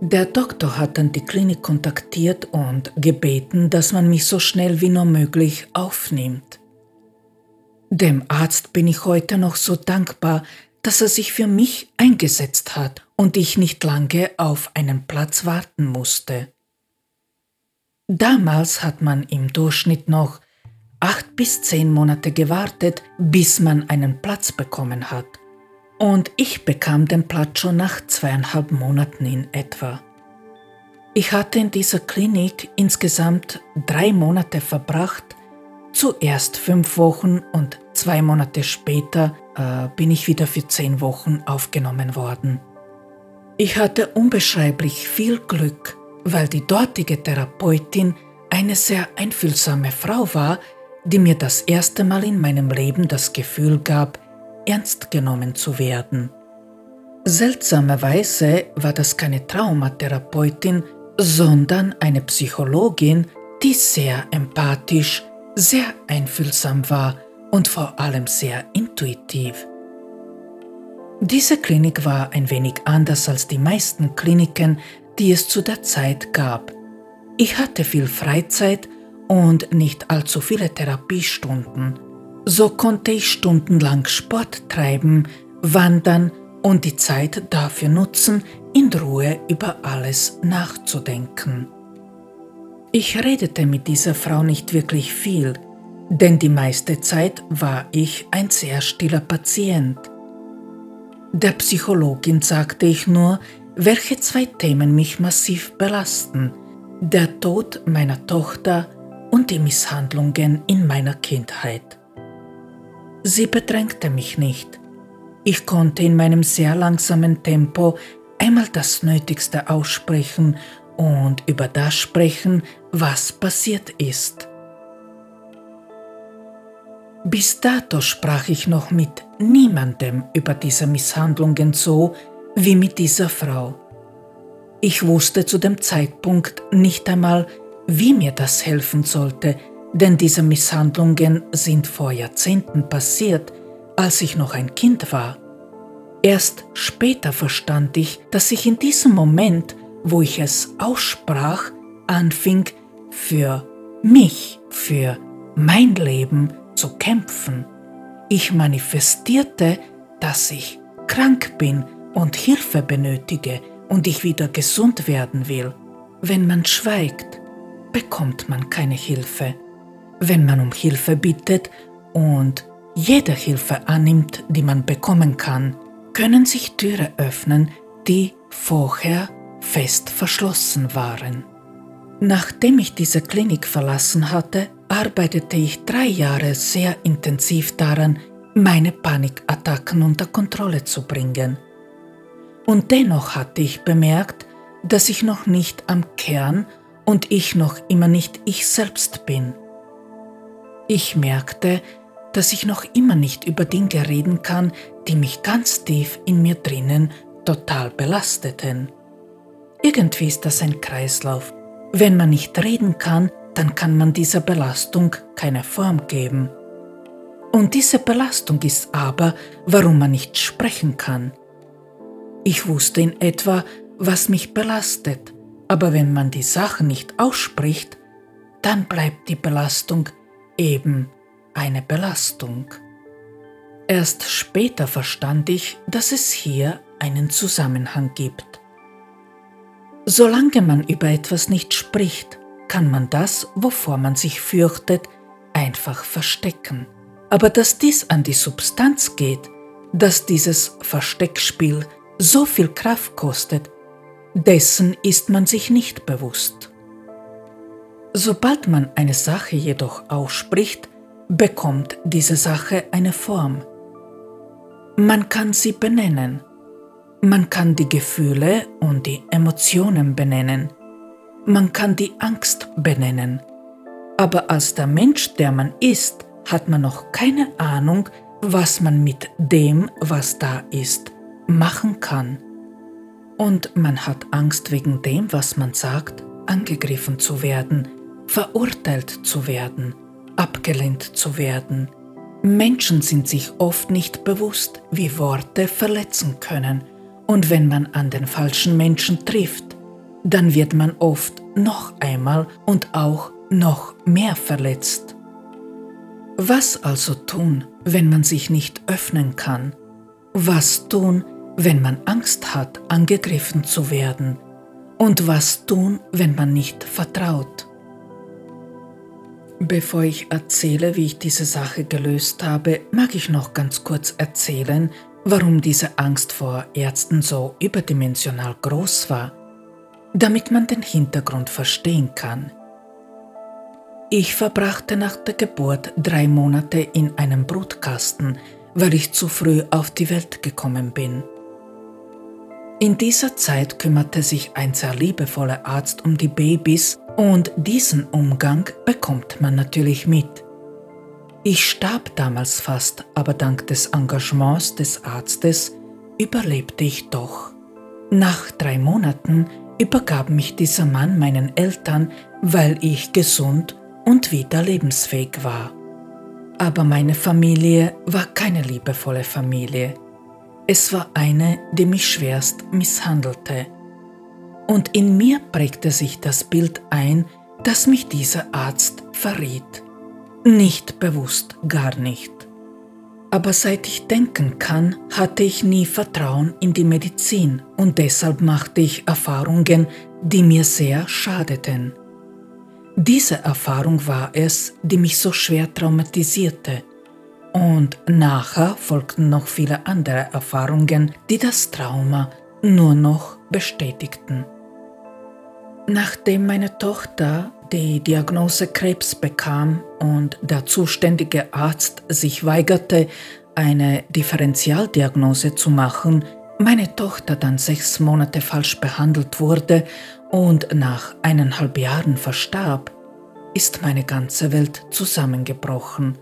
Der Doktor hat dann die Klinik kontaktiert und gebeten, dass man mich so schnell wie nur möglich aufnimmt. Dem Arzt bin ich heute noch so dankbar, dass er sich für mich eingesetzt hat und ich nicht lange auf einen Platz warten musste. Damals hat man im Durchschnitt noch acht bis zehn Monate gewartet, bis man einen Platz bekommen hat. Und ich bekam den Platz schon nach zweieinhalb Monaten in etwa. Ich hatte in dieser Klinik insgesamt drei Monate verbracht, zuerst fünf Wochen und zwei Monate später äh, bin ich wieder für zehn Wochen aufgenommen worden. Ich hatte unbeschreiblich viel Glück, weil die dortige Therapeutin eine sehr einfühlsame Frau war, die mir das erste Mal in meinem Leben das Gefühl gab, ernst genommen zu werden. Seltsamerweise war das keine Traumatherapeutin, sondern eine Psychologin, die sehr empathisch, sehr einfühlsam war und vor allem sehr intuitiv. Diese Klinik war ein wenig anders als die meisten Kliniken, die es zu der Zeit gab. Ich hatte viel Freizeit und nicht allzu viele Therapiestunden. So konnte ich stundenlang Sport treiben, wandern und die Zeit dafür nutzen, in Ruhe über alles nachzudenken. Ich redete mit dieser Frau nicht wirklich viel, denn die meiste Zeit war ich ein sehr stiller Patient. Der Psychologin sagte ich nur, welche zwei Themen mich massiv belasten, der Tod meiner Tochter und die Misshandlungen in meiner Kindheit. Sie bedrängte mich nicht. Ich konnte in meinem sehr langsamen Tempo einmal das Nötigste aussprechen und über das sprechen, was passiert ist. Bis dato sprach ich noch mit niemandem über diese Misshandlungen so wie mit dieser Frau. Ich wusste zu dem Zeitpunkt nicht einmal, wie mir das helfen sollte, denn diese Misshandlungen sind vor Jahrzehnten passiert, als ich noch ein Kind war. Erst später verstand ich, dass ich in diesem Moment, wo ich es aussprach, anfing, für mich, für mein Leben zu kämpfen. Ich manifestierte, dass ich krank bin und Hilfe benötige und ich wieder gesund werden will. Wenn man schweigt, bekommt man keine Hilfe. Wenn man um Hilfe bittet und jede Hilfe annimmt, die man bekommen kann, können sich Türen öffnen, die vorher fest verschlossen waren. Nachdem ich diese Klinik verlassen hatte, arbeitete ich drei Jahre sehr intensiv daran, meine Panikattacken unter Kontrolle zu bringen. Und dennoch hatte ich bemerkt, dass ich noch nicht am Kern und ich noch immer nicht ich selbst bin. Ich merkte, dass ich noch immer nicht über Dinge reden kann, die mich ganz tief in mir drinnen total belasteten. Irgendwie ist das ein Kreislauf. Wenn man nicht reden kann, dann kann man dieser Belastung keine Form geben. Und diese Belastung ist aber, warum man nicht sprechen kann. Ich wusste in etwa, was mich belastet, aber wenn man die Sachen nicht ausspricht, dann bleibt die Belastung eben eine Belastung. Erst später verstand ich, dass es hier einen Zusammenhang gibt. Solange man über etwas nicht spricht, kann man das, wovor man sich fürchtet, einfach verstecken. Aber dass dies an die Substanz geht, dass dieses Versteckspiel so viel Kraft kostet, dessen ist man sich nicht bewusst. Sobald man eine Sache jedoch ausspricht, bekommt diese Sache eine Form. Man kann sie benennen. Man kann die Gefühle und die Emotionen benennen. Man kann die Angst benennen. Aber als der Mensch, der man ist, hat man noch keine Ahnung, was man mit dem, was da ist, machen kann. Und man hat Angst wegen dem, was man sagt, angegriffen zu werden, verurteilt zu werden, abgelehnt zu werden. Menschen sind sich oft nicht bewusst, wie Worte verletzen können, und wenn man an den falschen Menschen trifft, dann wird man oft noch einmal und auch noch mehr verletzt. Was also tun, wenn man sich nicht öffnen kann? Was tun, wenn man Angst hat, angegriffen zu werden? Und was tun, wenn man nicht vertraut? Bevor ich erzähle, wie ich diese Sache gelöst habe, mag ich noch ganz kurz erzählen, warum diese Angst vor Ärzten so überdimensional groß war, damit man den Hintergrund verstehen kann. Ich verbrachte nach der Geburt drei Monate in einem Brutkasten, weil ich zu früh auf die Welt gekommen bin. In dieser Zeit kümmerte sich ein sehr liebevoller Arzt um die Babys und diesen Umgang bekommt man natürlich mit. Ich starb damals fast, aber dank des Engagements des Arztes überlebte ich doch. Nach drei Monaten übergab mich dieser Mann meinen Eltern, weil ich gesund und wieder lebensfähig war. Aber meine Familie war keine liebevolle Familie. Es war eine, die mich schwerst misshandelte und in mir prägte sich das Bild ein, dass mich dieser Arzt verriet. Nicht bewusst, gar nicht. Aber seit ich denken kann, hatte ich nie Vertrauen in die Medizin und deshalb machte ich Erfahrungen, die mir sehr schadeten. Diese Erfahrung war es, die mich so schwer traumatisierte. Und nachher folgten noch viele andere Erfahrungen, die das Trauma nur noch bestätigten. Nachdem meine Tochter die Diagnose Krebs bekam und der zuständige Arzt sich weigerte, eine Differentialdiagnose zu machen, meine Tochter dann sechs Monate falsch behandelt wurde und nach eineinhalb Jahren verstarb, ist meine ganze Welt zusammengebrochen.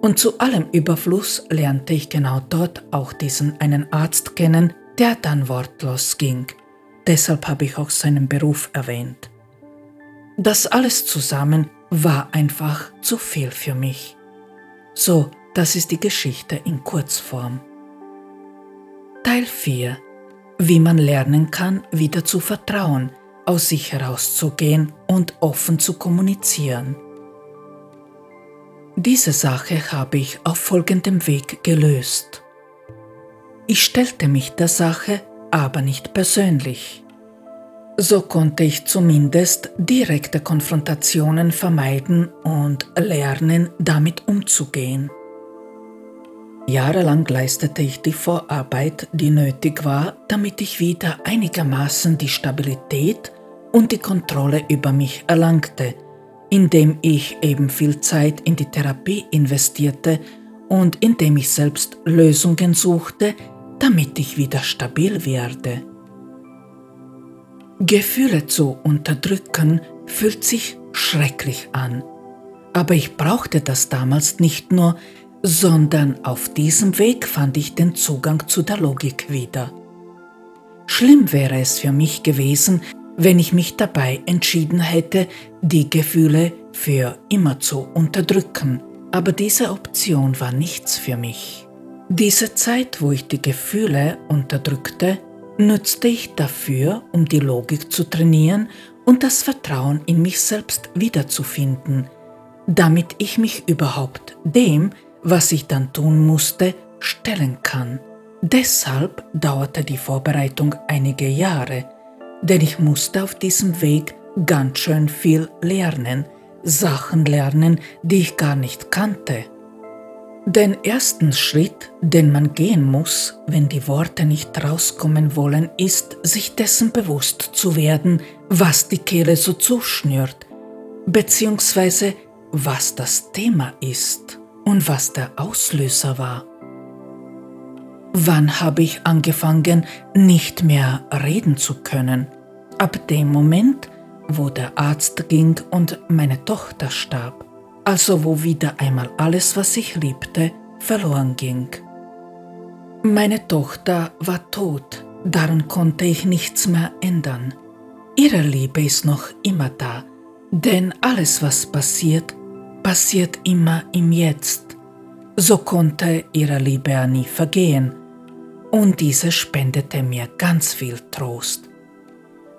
Und zu allem Überfluss lernte ich genau dort auch diesen einen Arzt kennen, der dann wortlos ging. Deshalb habe ich auch seinen Beruf erwähnt. Das alles zusammen war einfach zu viel für mich. So, das ist die Geschichte in Kurzform. Teil 4. Wie man lernen kann, wieder zu vertrauen, aus sich herauszugehen und offen zu kommunizieren. Diese Sache habe ich auf folgendem Weg gelöst. Ich stellte mich der Sache aber nicht persönlich. So konnte ich zumindest direkte Konfrontationen vermeiden und lernen, damit umzugehen. Jahrelang leistete ich die Vorarbeit, die nötig war, damit ich wieder einigermaßen die Stabilität und die Kontrolle über mich erlangte, indem ich eben viel Zeit in die Therapie investierte und indem ich selbst Lösungen suchte, damit ich wieder stabil werde. Gefühle zu unterdrücken fühlt sich schrecklich an, aber ich brauchte das damals nicht nur, sondern auf diesem Weg fand ich den Zugang zu der Logik wieder. Schlimm wäre es für mich gewesen, wenn ich mich dabei entschieden hätte, die Gefühle für immer zu unterdrücken, aber diese Option war nichts für mich. Diese Zeit, wo ich die Gefühle unterdrückte, nutzte ich dafür, um die Logik zu trainieren und das Vertrauen in mich selbst wiederzufinden, damit ich mich überhaupt dem, was ich dann tun musste, stellen kann. Deshalb dauerte die Vorbereitung einige Jahre, denn ich musste auf diesem Weg ganz schön viel lernen, Sachen lernen, die ich gar nicht kannte. Den ersten Schritt, den man gehen muss, wenn die Worte nicht rauskommen wollen, ist, sich dessen bewusst zu werden, was die Kehle so zuschnürt, beziehungsweise was das Thema ist und was der Auslöser war. Wann habe ich angefangen, nicht mehr reden zu können? Ab dem Moment, wo der Arzt ging und meine Tochter starb, also wo wieder einmal alles, was ich liebte, verloren ging. Meine Tochter war tot, daran konnte ich nichts mehr ändern. Ihre Liebe ist noch immer da, denn alles, was passiert, passiert immer im Jetzt. So konnte ihre Liebe nie vergehen, und diese spendete mir ganz viel Trost.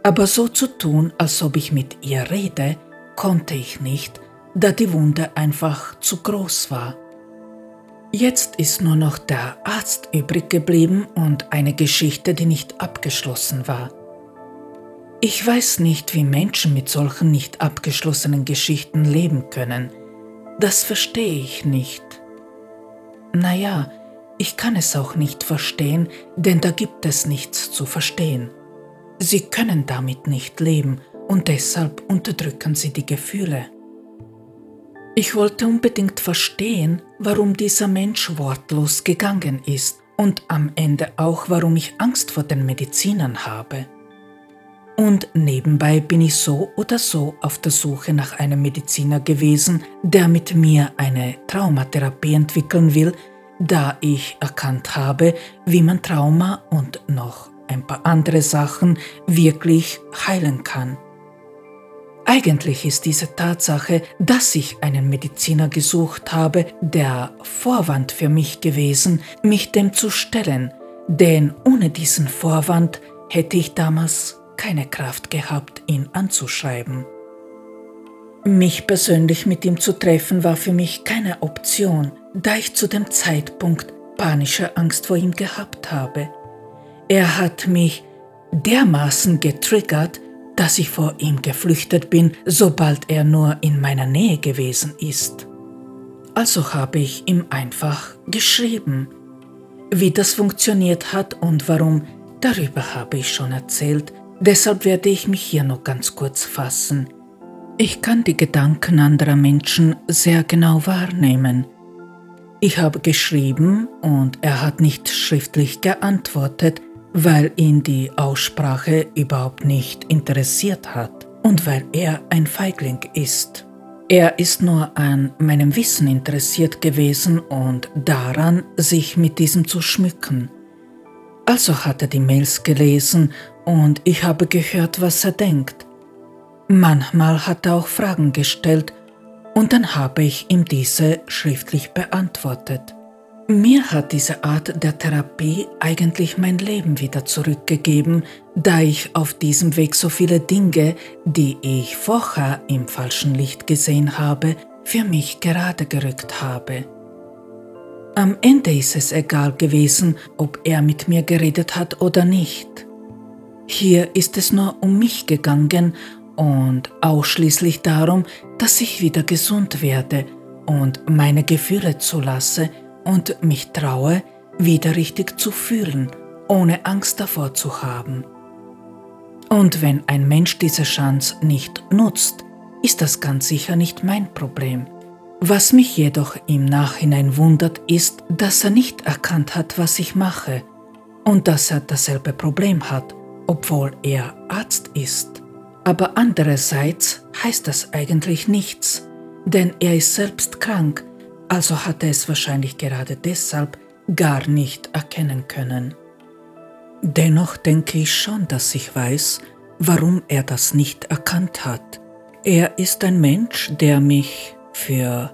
Aber so zu tun, als ob ich mit ihr rede, konnte ich nicht, da die Wunde einfach zu groß war. Jetzt ist nur noch der Arzt übrig geblieben und eine Geschichte, die nicht abgeschlossen war. Ich weiß nicht, wie Menschen mit solchen nicht abgeschlossenen Geschichten leben können. Das verstehe ich nicht. Naja, ich kann es auch nicht verstehen, denn da gibt es nichts zu verstehen. Sie können damit nicht leben und deshalb unterdrücken sie die Gefühle. Ich wollte unbedingt verstehen, warum dieser Mensch wortlos gegangen ist und am Ende auch, warum ich Angst vor den Medizinern habe. Und nebenbei bin ich so oder so auf der Suche nach einem Mediziner gewesen, der mit mir eine Traumatherapie entwickeln will, da ich erkannt habe, wie man Trauma und noch ein paar andere Sachen wirklich heilen kann. Eigentlich ist diese Tatsache, dass ich einen Mediziner gesucht habe, der Vorwand für mich gewesen, mich dem zu stellen, denn ohne diesen Vorwand hätte ich damals keine Kraft gehabt, ihn anzuschreiben. Mich persönlich mit ihm zu treffen war für mich keine Option, da ich zu dem Zeitpunkt panische Angst vor ihm gehabt habe. Er hat mich dermaßen getriggert, dass ich vor ihm geflüchtet bin, sobald er nur in meiner Nähe gewesen ist. Also habe ich ihm einfach geschrieben. Wie das funktioniert hat und warum, darüber habe ich schon erzählt, deshalb werde ich mich hier noch ganz kurz fassen. Ich kann die Gedanken anderer Menschen sehr genau wahrnehmen. Ich habe geschrieben und er hat nicht schriftlich geantwortet, weil ihn die Aussprache überhaupt nicht interessiert hat und weil er ein Feigling ist. Er ist nur an meinem Wissen interessiert gewesen und daran, sich mit diesem zu schmücken. Also hat er die Mails gelesen und ich habe gehört, was er denkt. Manchmal hat er auch Fragen gestellt und dann habe ich ihm diese schriftlich beantwortet. Mir hat diese Art der Therapie eigentlich mein Leben wieder zurückgegeben, da ich auf diesem Weg so viele Dinge, die ich vorher im falschen Licht gesehen habe, für mich gerade gerückt habe. Am Ende ist es egal gewesen, ob er mit mir geredet hat oder nicht. Hier ist es nur um mich gegangen und ausschließlich darum, dass ich wieder gesund werde und meine Gefühle zulasse und mich traue, wieder richtig zu fühlen, ohne Angst davor zu haben. Und wenn ein Mensch diese Chance nicht nutzt, ist das ganz sicher nicht mein Problem. Was mich jedoch im Nachhinein wundert, ist, dass er nicht erkannt hat, was ich mache und dass er dasselbe Problem hat, obwohl er Arzt ist. Aber andererseits heißt das eigentlich nichts, denn er ist selbst krank, also hat er es wahrscheinlich gerade deshalb gar nicht erkennen können. Dennoch denke ich schon, dass ich weiß, warum er das nicht erkannt hat. Er ist ein Mensch, der mich für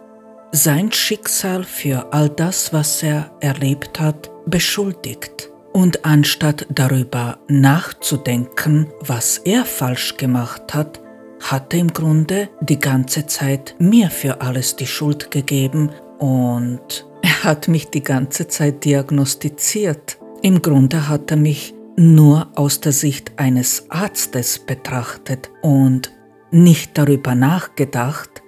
sein Schicksal, für all das, was er erlebt hat, beschuldigt. Und anstatt darüber nachzudenken, was er falsch gemacht hat, hat er im Grunde die ganze Zeit mir für alles die Schuld gegeben und er hat mich die ganze Zeit diagnostiziert. Im Grunde hat er mich nur aus der Sicht eines Arztes betrachtet und nicht darüber nachgedacht,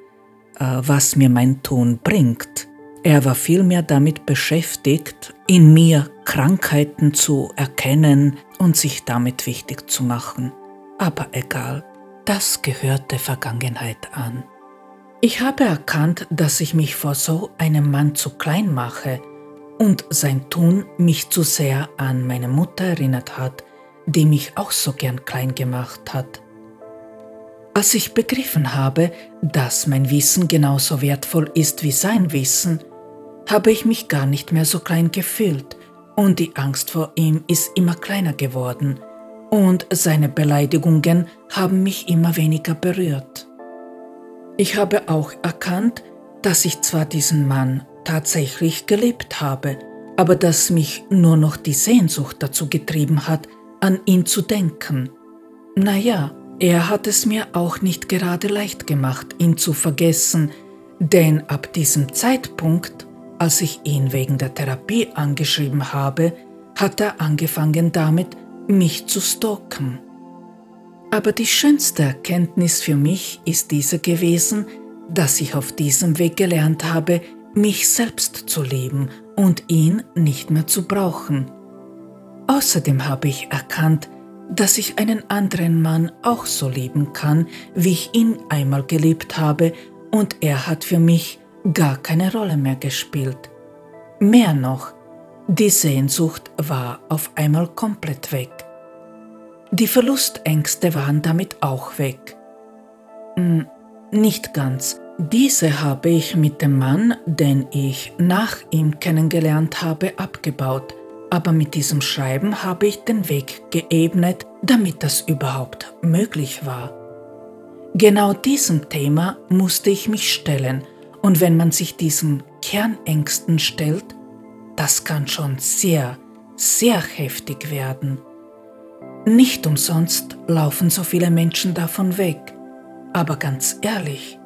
äh, was mir mein Tun bringt. Er war vielmehr damit beschäftigt, in mir Krankheiten zu erkennen und sich damit wichtig zu machen. Aber egal, das gehört der Vergangenheit an. Ich habe erkannt, dass ich mich vor so einem Mann zu klein mache und sein Tun mich zu sehr an meine Mutter erinnert hat, die mich auch so gern klein gemacht hat. Als ich begriffen habe, dass mein Wissen genauso wertvoll ist wie sein Wissen, habe ich mich gar nicht mehr so klein gefühlt und die Angst vor ihm ist immer kleiner geworden und seine Beleidigungen haben mich immer weniger berührt. Ich habe auch erkannt, dass ich zwar diesen Mann tatsächlich geliebt habe, aber dass mich nur noch die Sehnsucht dazu getrieben hat, an ihn zu denken. Naja, er hat es mir auch nicht gerade leicht gemacht, ihn zu vergessen, denn ab diesem Zeitpunkt, als ich ihn wegen der Therapie angeschrieben habe, hat er angefangen damit, mich zu stalken. Aber die schönste Erkenntnis für mich ist diese gewesen, dass ich auf diesem Weg gelernt habe, mich selbst zu lieben und ihn nicht mehr zu brauchen. Außerdem habe ich erkannt, dass ich einen anderen Mann auch so lieben kann, wie ich ihn einmal geliebt habe, und er hat für mich gar keine Rolle mehr gespielt. Mehr noch, die Sehnsucht war auf einmal komplett weg. Die Verlustängste waren damit auch weg. Hm, nicht ganz. Diese habe ich mit dem Mann, den ich nach ihm kennengelernt habe, abgebaut aber mit diesem Schreiben habe ich den Weg geebnet, damit das überhaupt möglich war. Genau diesem Thema musste ich mich stellen, und wenn man sich diesen Kernängsten stellt, das kann schon sehr, sehr heftig werden. Nicht umsonst laufen so viele Menschen davon weg, aber ganz ehrlich,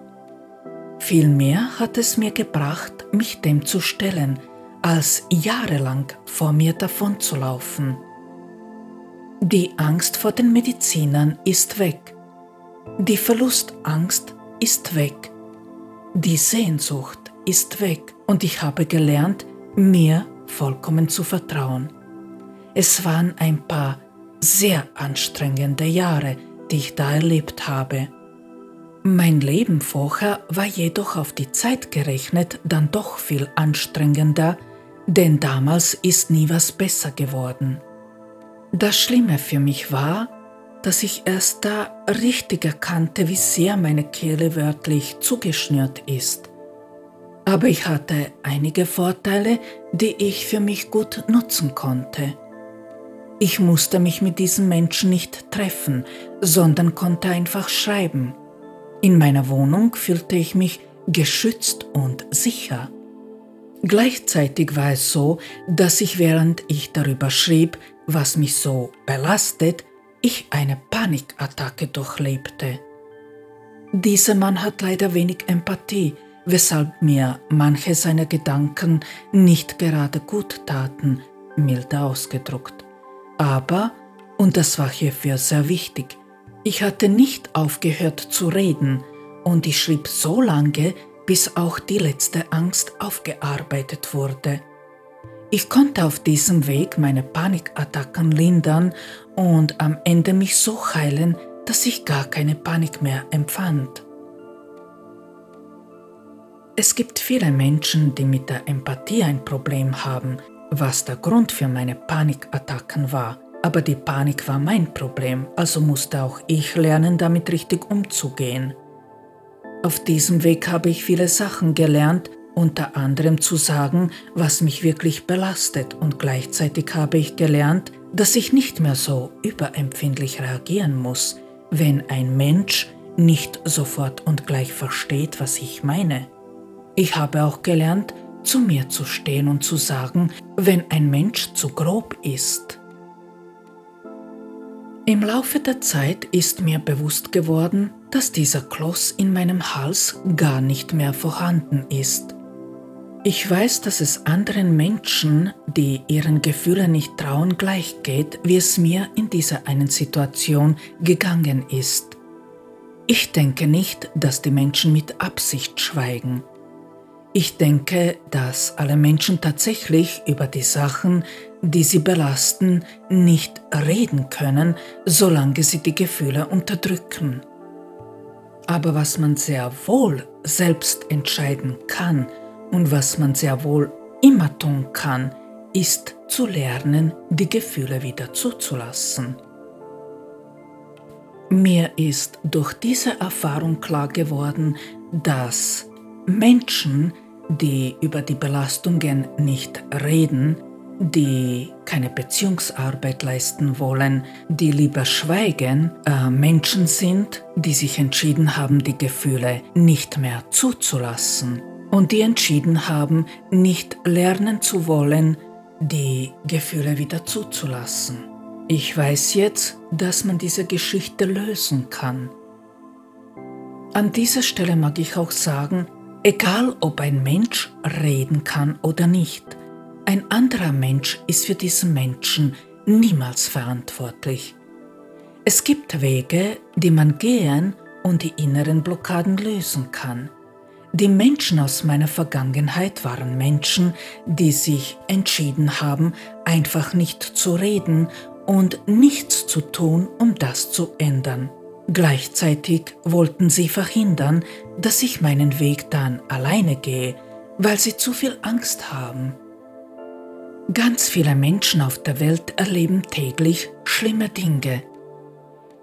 vielmehr hat es mir gebracht, mich dem zu stellen, als jahrelang vor mir davonzulaufen. Die Angst vor den Medizinern ist weg. Die Verlustangst ist weg. Die Sehnsucht ist weg und ich habe gelernt, mir vollkommen zu vertrauen. Es waren ein paar sehr anstrengende Jahre, die ich da erlebt habe. Mein Leben vorher war jedoch auf die Zeit gerechnet dann doch viel anstrengender denn damals ist nie was besser geworden. Das Schlimme für mich war, dass ich erst da richtig erkannte, wie sehr meine Kehle wörtlich zugeschnürt ist. Aber ich hatte einige Vorteile, die ich für mich gut nutzen konnte. Ich musste mich mit diesen Menschen nicht treffen, sondern konnte einfach schreiben. In meiner Wohnung fühlte ich mich geschützt und sicher. Gleichzeitig war es so, dass ich während ich darüber schrieb, was mich so belastet, ich eine Panikattacke durchlebte. Dieser Mann hat leider wenig Empathie, weshalb mir manche seiner Gedanken nicht gerade gut taten, milde ausgedruckt. Aber, und das war hierfür sehr wichtig, ich hatte nicht aufgehört zu reden und ich schrieb so lange, bis auch die letzte Angst aufgearbeitet wurde. Ich konnte auf diesem Weg meine Panikattacken lindern und am Ende mich so heilen, dass ich gar keine Panik mehr empfand. Es gibt viele Menschen, die mit der Empathie ein Problem haben, was der Grund für meine Panikattacken war. Aber die Panik war mein Problem, also musste auch ich lernen, damit richtig umzugehen. Auf diesem Weg habe ich viele Sachen gelernt, unter anderem zu sagen, was mich wirklich belastet und gleichzeitig habe ich gelernt, dass ich nicht mehr so überempfindlich reagieren muss, wenn ein Mensch nicht sofort und gleich versteht, was ich meine. Ich habe auch gelernt, zu mir zu stehen und zu sagen, wenn ein Mensch zu grob ist. Im Laufe der Zeit ist mir bewusst geworden, dass dieser Kloß in meinem Hals gar nicht mehr vorhanden ist. Ich weiß, dass es anderen Menschen, die ihren Gefühlen nicht trauen, gleich geht, wie es mir in dieser einen Situation gegangen ist. Ich denke nicht, dass die Menschen mit Absicht schweigen. Ich denke, dass alle Menschen tatsächlich über die Sachen, die sie belasten, nicht reden können, solange sie die Gefühle unterdrücken. Aber was man sehr wohl selbst entscheiden kann und was man sehr wohl immer tun kann, ist zu lernen, die Gefühle wieder zuzulassen. Mir ist durch diese Erfahrung klar geworden, dass Menschen, die über die Belastungen nicht reden, die keine Beziehungsarbeit leisten wollen, die lieber schweigen, äh, Menschen sind, die sich entschieden haben, die Gefühle nicht mehr zuzulassen und die entschieden haben, nicht lernen zu wollen, die Gefühle wieder zuzulassen. Ich weiß jetzt, dass man diese Geschichte lösen kann. An dieser Stelle mag ich auch sagen, Egal ob ein Mensch reden kann oder nicht, ein anderer Mensch ist für diesen Menschen niemals verantwortlich. Es gibt Wege, die man gehen und die inneren Blockaden lösen kann. Die Menschen aus meiner Vergangenheit waren Menschen, die sich entschieden haben, einfach nicht zu reden und nichts zu tun, um das zu ändern. Gleichzeitig wollten sie verhindern, dass ich meinen Weg dann alleine gehe, weil sie zu viel Angst haben. Ganz viele Menschen auf der Welt erleben täglich schlimme Dinge.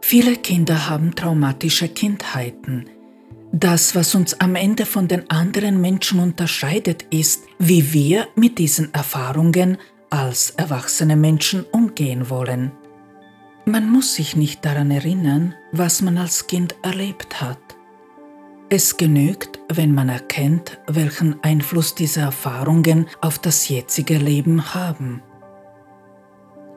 Viele Kinder haben traumatische Kindheiten. Das, was uns am Ende von den anderen Menschen unterscheidet, ist, wie wir mit diesen Erfahrungen als erwachsene Menschen umgehen wollen. Man muss sich nicht daran erinnern, was man als Kind erlebt hat. Es genügt, wenn man erkennt, welchen Einfluss diese Erfahrungen auf das jetzige Leben haben.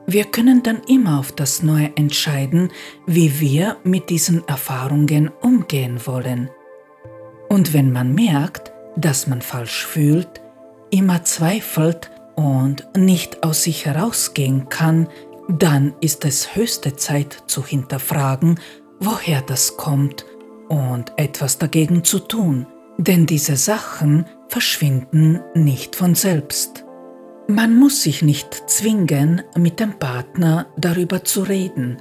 Wir können dann immer auf das Neue entscheiden, wie wir mit diesen Erfahrungen umgehen wollen. Und wenn man merkt, dass man falsch fühlt, immer zweifelt und nicht aus sich herausgehen kann, dann ist es höchste Zeit zu hinterfragen, woher das kommt und etwas dagegen zu tun, denn diese Sachen verschwinden nicht von selbst. Man muss sich nicht zwingen, mit dem Partner darüber zu reden.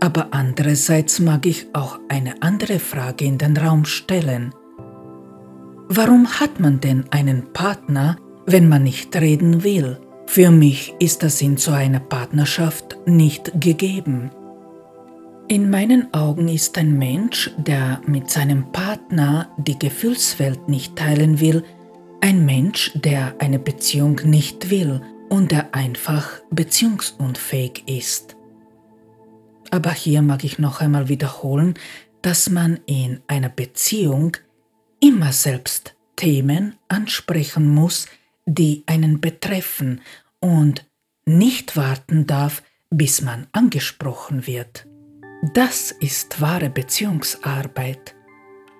Aber andererseits mag ich auch eine andere Frage in den Raum stellen. Warum hat man denn einen Partner, wenn man nicht reden will? Für mich ist das in so einer Partnerschaft nicht gegeben. In meinen Augen ist ein Mensch, der mit seinem Partner die Gefühlswelt nicht teilen will, ein Mensch, der eine Beziehung nicht will und der einfach beziehungsunfähig ist. Aber hier mag ich noch einmal wiederholen, dass man in einer Beziehung immer selbst Themen ansprechen muss, die einen betreffen und nicht warten darf, bis man angesprochen wird. Das ist wahre Beziehungsarbeit.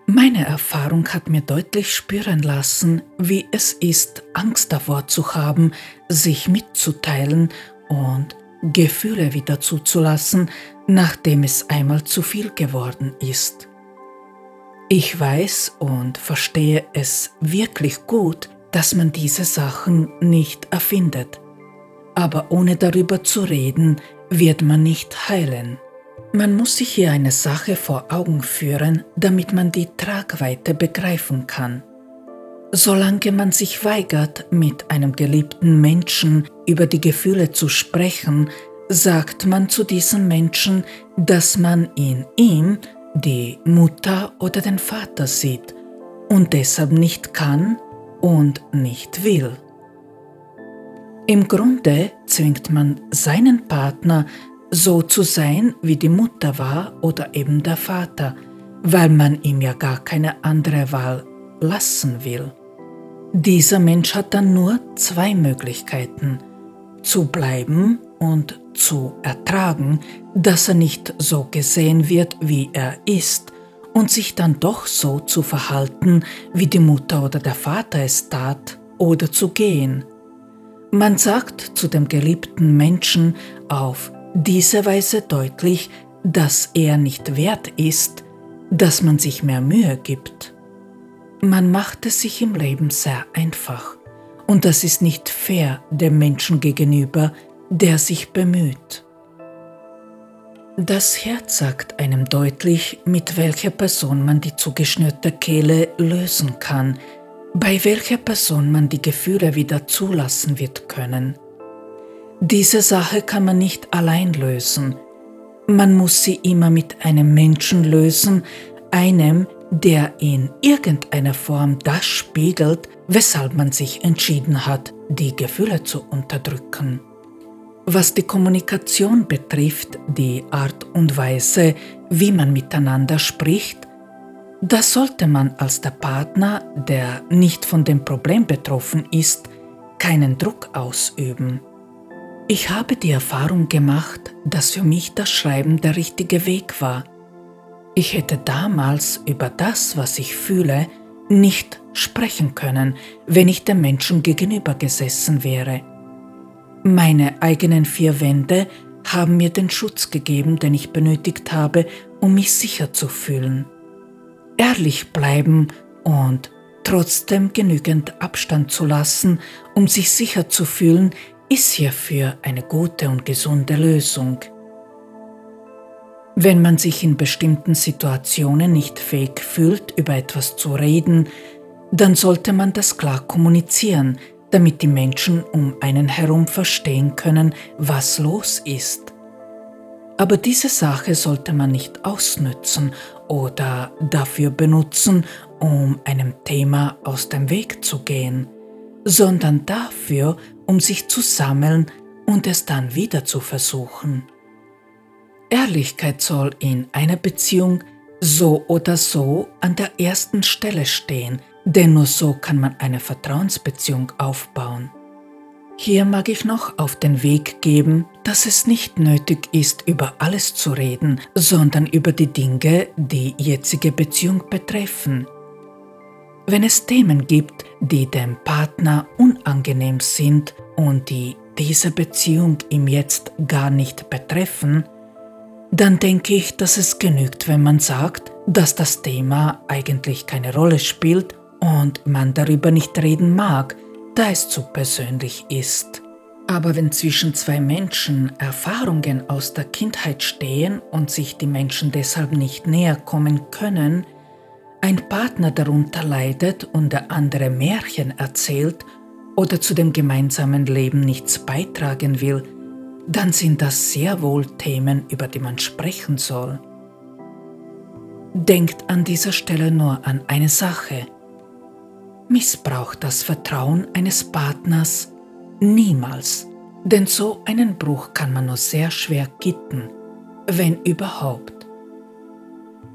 Meine Erfahrung hat mir deutlich spüren lassen, wie es ist, Angst davor zu haben, sich mitzuteilen und Gefühle wieder zuzulassen, nachdem es einmal zu viel geworden ist. Ich weiß und verstehe es wirklich gut, dass man diese Sachen nicht erfindet. Aber ohne darüber zu reden, wird man nicht heilen. Man muss sich hier eine Sache vor Augen führen, damit man die Tragweite begreifen kann. Solange man sich weigert, mit einem geliebten Menschen über die Gefühle zu sprechen, sagt man zu diesem Menschen, dass man in ihm die Mutter oder den Vater sieht und deshalb nicht kann und nicht will. Im Grunde zwingt man seinen Partner so zu sein, wie die Mutter war oder eben der Vater, weil man ihm ja gar keine andere Wahl lassen will. Dieser Mensch hat dann nur zwei Möglichkeiten, zu bleiben und zu ertragen, dass er nicht so gesehen wird, wie er ist, und sich dann doch so zu verhalten, wie die Mutter oder der Vater es tat, oder zu gehen. Man sagt zu dem geliebten Menschen auf diese Weise deutlich, dass er nicht wert ist, dass man sich mehr Mühe gibt. Man macht es sich im Leben sehr einfach und das ist nicht fair dem Menschen gegenüber, der sich bemüht. Das Herz sagt einem deutlich, mit welcher Person man die zugeschnürte Kehle lösen kann, bei welcher Person man die Gefühle wieder zulassen wird können. Diese Sache kann man nicht allein lösen. Man muss sie immer mit einem Menschen lösen, einem, der in irgendeiner Form das spiegelt, weshalb man sich entschieden hat, die Gefühle zu unterdrücken. Was die Kommunikation betrifft, die Art und Weise, wie man miteinander spricht, das sollte man als der Partner, der nicht von dem Problem betroffen ist, keinen Druck ausüben. Ich habe die Erfahrung gemacht, dass für mich das Schreiben der richtige Weg war. Ich hätte damals über das, was ich fühle, nicht sprechen können, wenn ich dem Menschen gegenüber gesessen wäre. Meine eigenen vier Wände haben mir den Schutz gegeben, den ich benötigt habe, um mich sicher zu fühlen. Ehrlich bleiben und trotzdem genügend Abstand zu lassen, um sich sicher zu fühlen, ist hierfür eine gute und gesunde Lösung. Wenn man sich in bestimmten Situationen nicht fähig fühlt, über etwas zu reden, dann sollte man das klar kommunizieren, damit die Menschen um einen herum verstehen können, was los ist. Aber diese Sache sollte man nicht ausnützen oder dafür benutzen, um einem Thema aus dem Weg zu gehen, sondern dafür, um sich zu sammeln und es dann wieder zu versuchen. Ehrlichkeit soll in einer Beziehung so oder so an der ersten Stelle stehen, denn nur so kann man eine Vertrauensbeziehung aufbauen. Hier mag ich noch auf den Weg geben, dass es nicht nötig ist, über alles zu reden, sondern über die Dinge, die jetzige Beziehung betreffen. Wenn es Themen gibt, die dem Partner unangenehm sind und die diese Beziehung ihm jetzt gar nicht betreffen, dann denke ich, dass es genügt, wenn man sagt, dass das Thema eigentlich keine Rolle spielt und man darüber nicht reden mag, da es zu persönlich ist. Aber wenn zwischen zwei Menschen Erfahrungen aus der Kindheit stehen und sich die Menschen deshalb nicht näher kommen können, ein Partner darunter leidet und der andere Märchen erzählt oder zu dem gemeinsamen Leben nichts beitragen will, dann sind das sehr wohl Themen, über die man sprechen soll. Denkt an dieser Stelle nur an eine Sache. Missbraucht das Vertrauen eines Partners niemals, denn so einen Bruch kann man nur sehr schwer gitten, wenn überhaupt.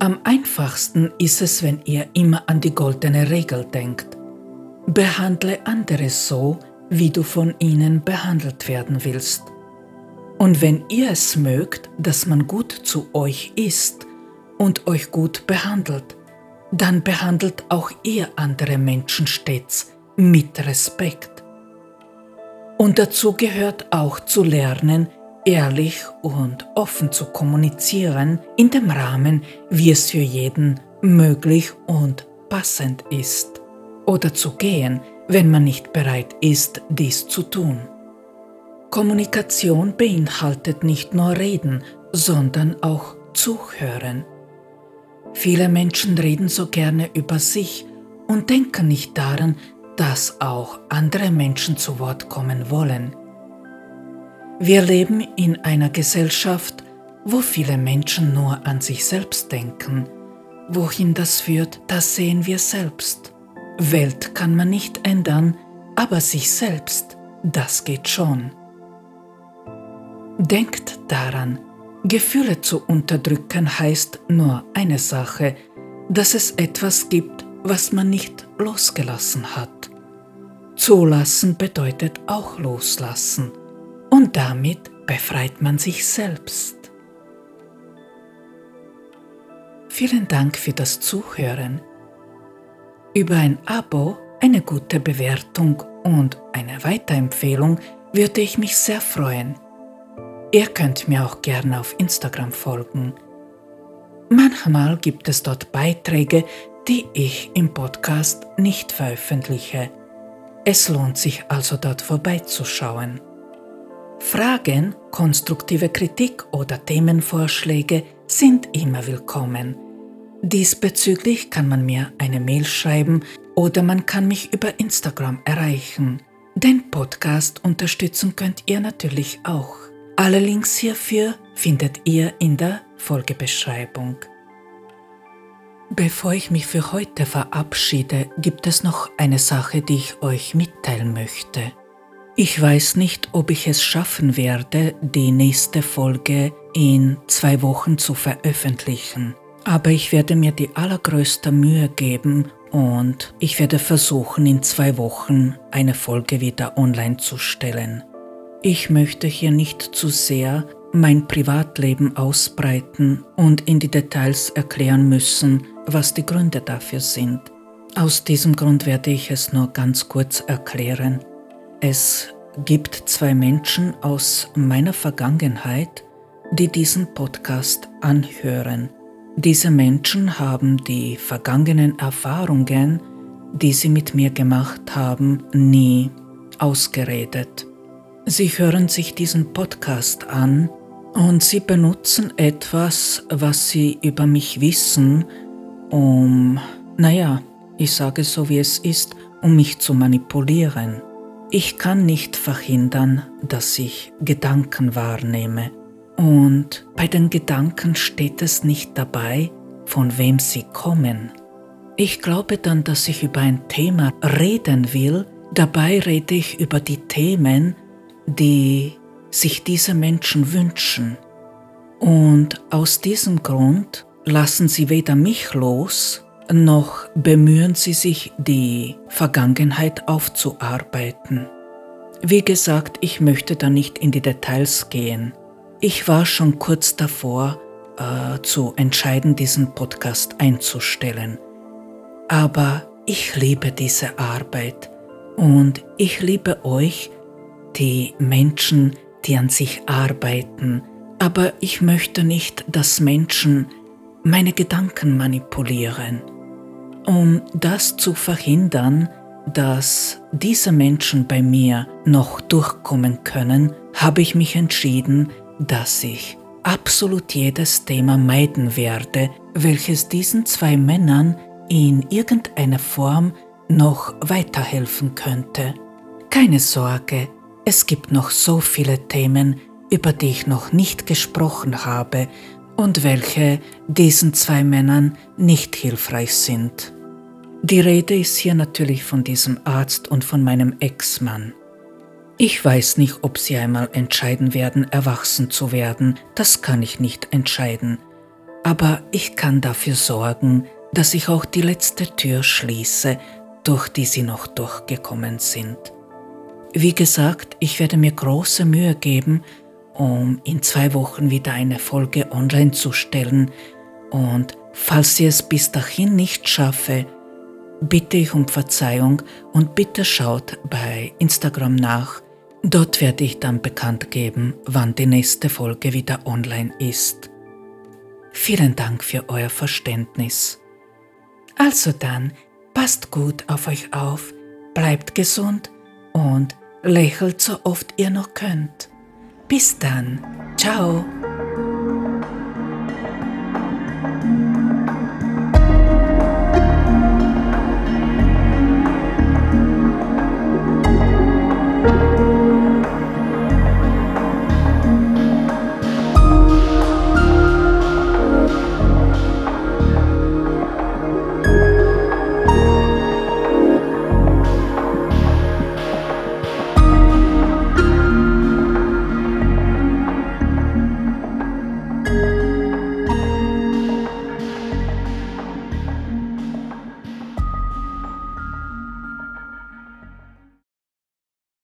Am einfachsten ist es, wenn ihr immer an die goldene Regel denkt. Behandle andere so, wie du von ihnen behandelt werden willst. Und wenn ihr es mögt, dass man gut zu euch ist und euch gut behandelt, dann behandelt auch ihr andere Menschen stets mit Respekt. Und dazu gehört auch zu lernen, ehrlich und offen zu kommunizieren in dem Rahmen, wie es für jeden möglich und passend ist. Oder zu gehen, wenn man nicht bereit ist, dies zu tun. Kommunikation beinhaltet nicht nur Reden, sondern auch Zuhören. Viele Menschen reden so gerne über sich und denken nicht daran, dass auch andere Menschen zu Wort kommen wollen. Wir leben in einer Gesellschaft, wo viele Menschen nur an sich selbst denken. Wohin das führt, das sehen wir selbst. Welt kann man nicht ändern, aber sich selbst, das geht schon. Denkt daran, Gefühle zu unterdrücken heißt nur eine Sache, dass es etwas gibt, was man nicht losgelassen hat. Zulassen bedeutet auch loslassen und damit befreit man sich selbst. Vielen Dank für das Zuhören. Über ein Abo, eine gute Bewertung und eine Weiterempfehlung würde ich mich sehr freuen. Ihr könnt mir auch gerne auf Instagram folgen. Manchmal gibt es dort Beiträge, die ich im Podcast nicht veröffentliche. Es lohnt sich also dort vorbeizuschauen. Fragen, konstruktive Kritik oder Themenvorschläge sind immer willkommen. Diesbezüglich kann man mir eine Mail schreiben oder man kann mich über Instagram erreichen. Den Podcast unterstützen könnt ihr natürlich auch. Alle Links hierfür findet ihr in der Folgebeschreibung. Bevor ich mich für heute verabschiede, gibt es noch eine Sache, die ich euch mitteilen möchte. Ich weiß nicht, ob ich es schaffen werde, die nächste Folge in zwei Wochen zu veröffentlichen, aber ich werde mir die allergrößte Mühe geben und ich werde versuchen, in zwei Wochen eine Folge wieder online zu stellen. Ich möchte hier nicht zu sehr mein Privatleben ausbreiten und in die Details erklären müssen, was die Gründe dafür sind. Aus diesem Grund werde ich es nur ganz kurz erklären. Es gibt zwei Menschen aus meiner Vergangenheit, die diesen Podcast anhören. Diese Menschen haben die vergangenen Erfahrungen, die sie mit mir gemacht haben, nie ausgeredet. Sie hören sich diesen Podcast an und Sie benutzen etwas, was Sie über mich wissen, um, naja, ich sage so wie es ist, um mich zu manipulieren. Ich kann nicht verhindern, dass ich Gedanken wahrnehme. Und bei den Gedanken steht es nicht dabei, von wem sie kommen. Ich glaube dann, dass ich über ein Thema reden will, dabei rede ich über die Themen, die sich diese Menschen wünschen. Und aus diesem Grund lassen sie weder mich los, noch bemühen sie sich, die Vergangenheit aufzuarbeiten. Wie gesagt, ich möchte da nicht in die Details gehen. Ich war schon kurz davor, äh, zu entscheiden, diesen Podcast einzustellen. Aber ich liebe diese Arbeit und ich liebe euch, die Menschen, die an sich arbeiten, aber ich möchte nicht, dass Menschen meine Gedanken manipulieren. Um das zu verhindern, dass diese Menschen bei mir noch durchkommen können, habe ich mich entschieden, dass ich absolut jedes Thema meiden werde, welches diesen zwei Männern in irgendeiner Form noch weiterhelfen könnte. Keine Sorge, es gibt noch so viele Themen, über die ich noch nicht gesprochen habe und welche diesen zwei Männern nicht hilfreich sind. Die Rede ist hier natürlich von diesem Arzt und von meinem Ex-Mann. Ich weiß nicht, ob sie einmal entscheiden werden, erwachsen zu werden, das kann ich nicht entscheiden. Aber ich kann dafür sorgen, dass ich auch die letzte Tür schließe, durch die sie noch durchgekommen sind. Wie gesagt, ich werde mir große Mühe geben, um in zwei Wochen wieder eine Folge online zu stellen und falls sie es bis dahin nicht schaffe, bitte ich um Verzeihung und bitte schaut bei Instagram nach. Dort werde ich dann bekannt geben, wann die nächste Folge wieder online ist. Vielen Dank für euer Verständnis. Also dann, passt gut auf euch auf, bleibt gesund und lächelt so oft ihr noch könnt. Bis dann. Ciao.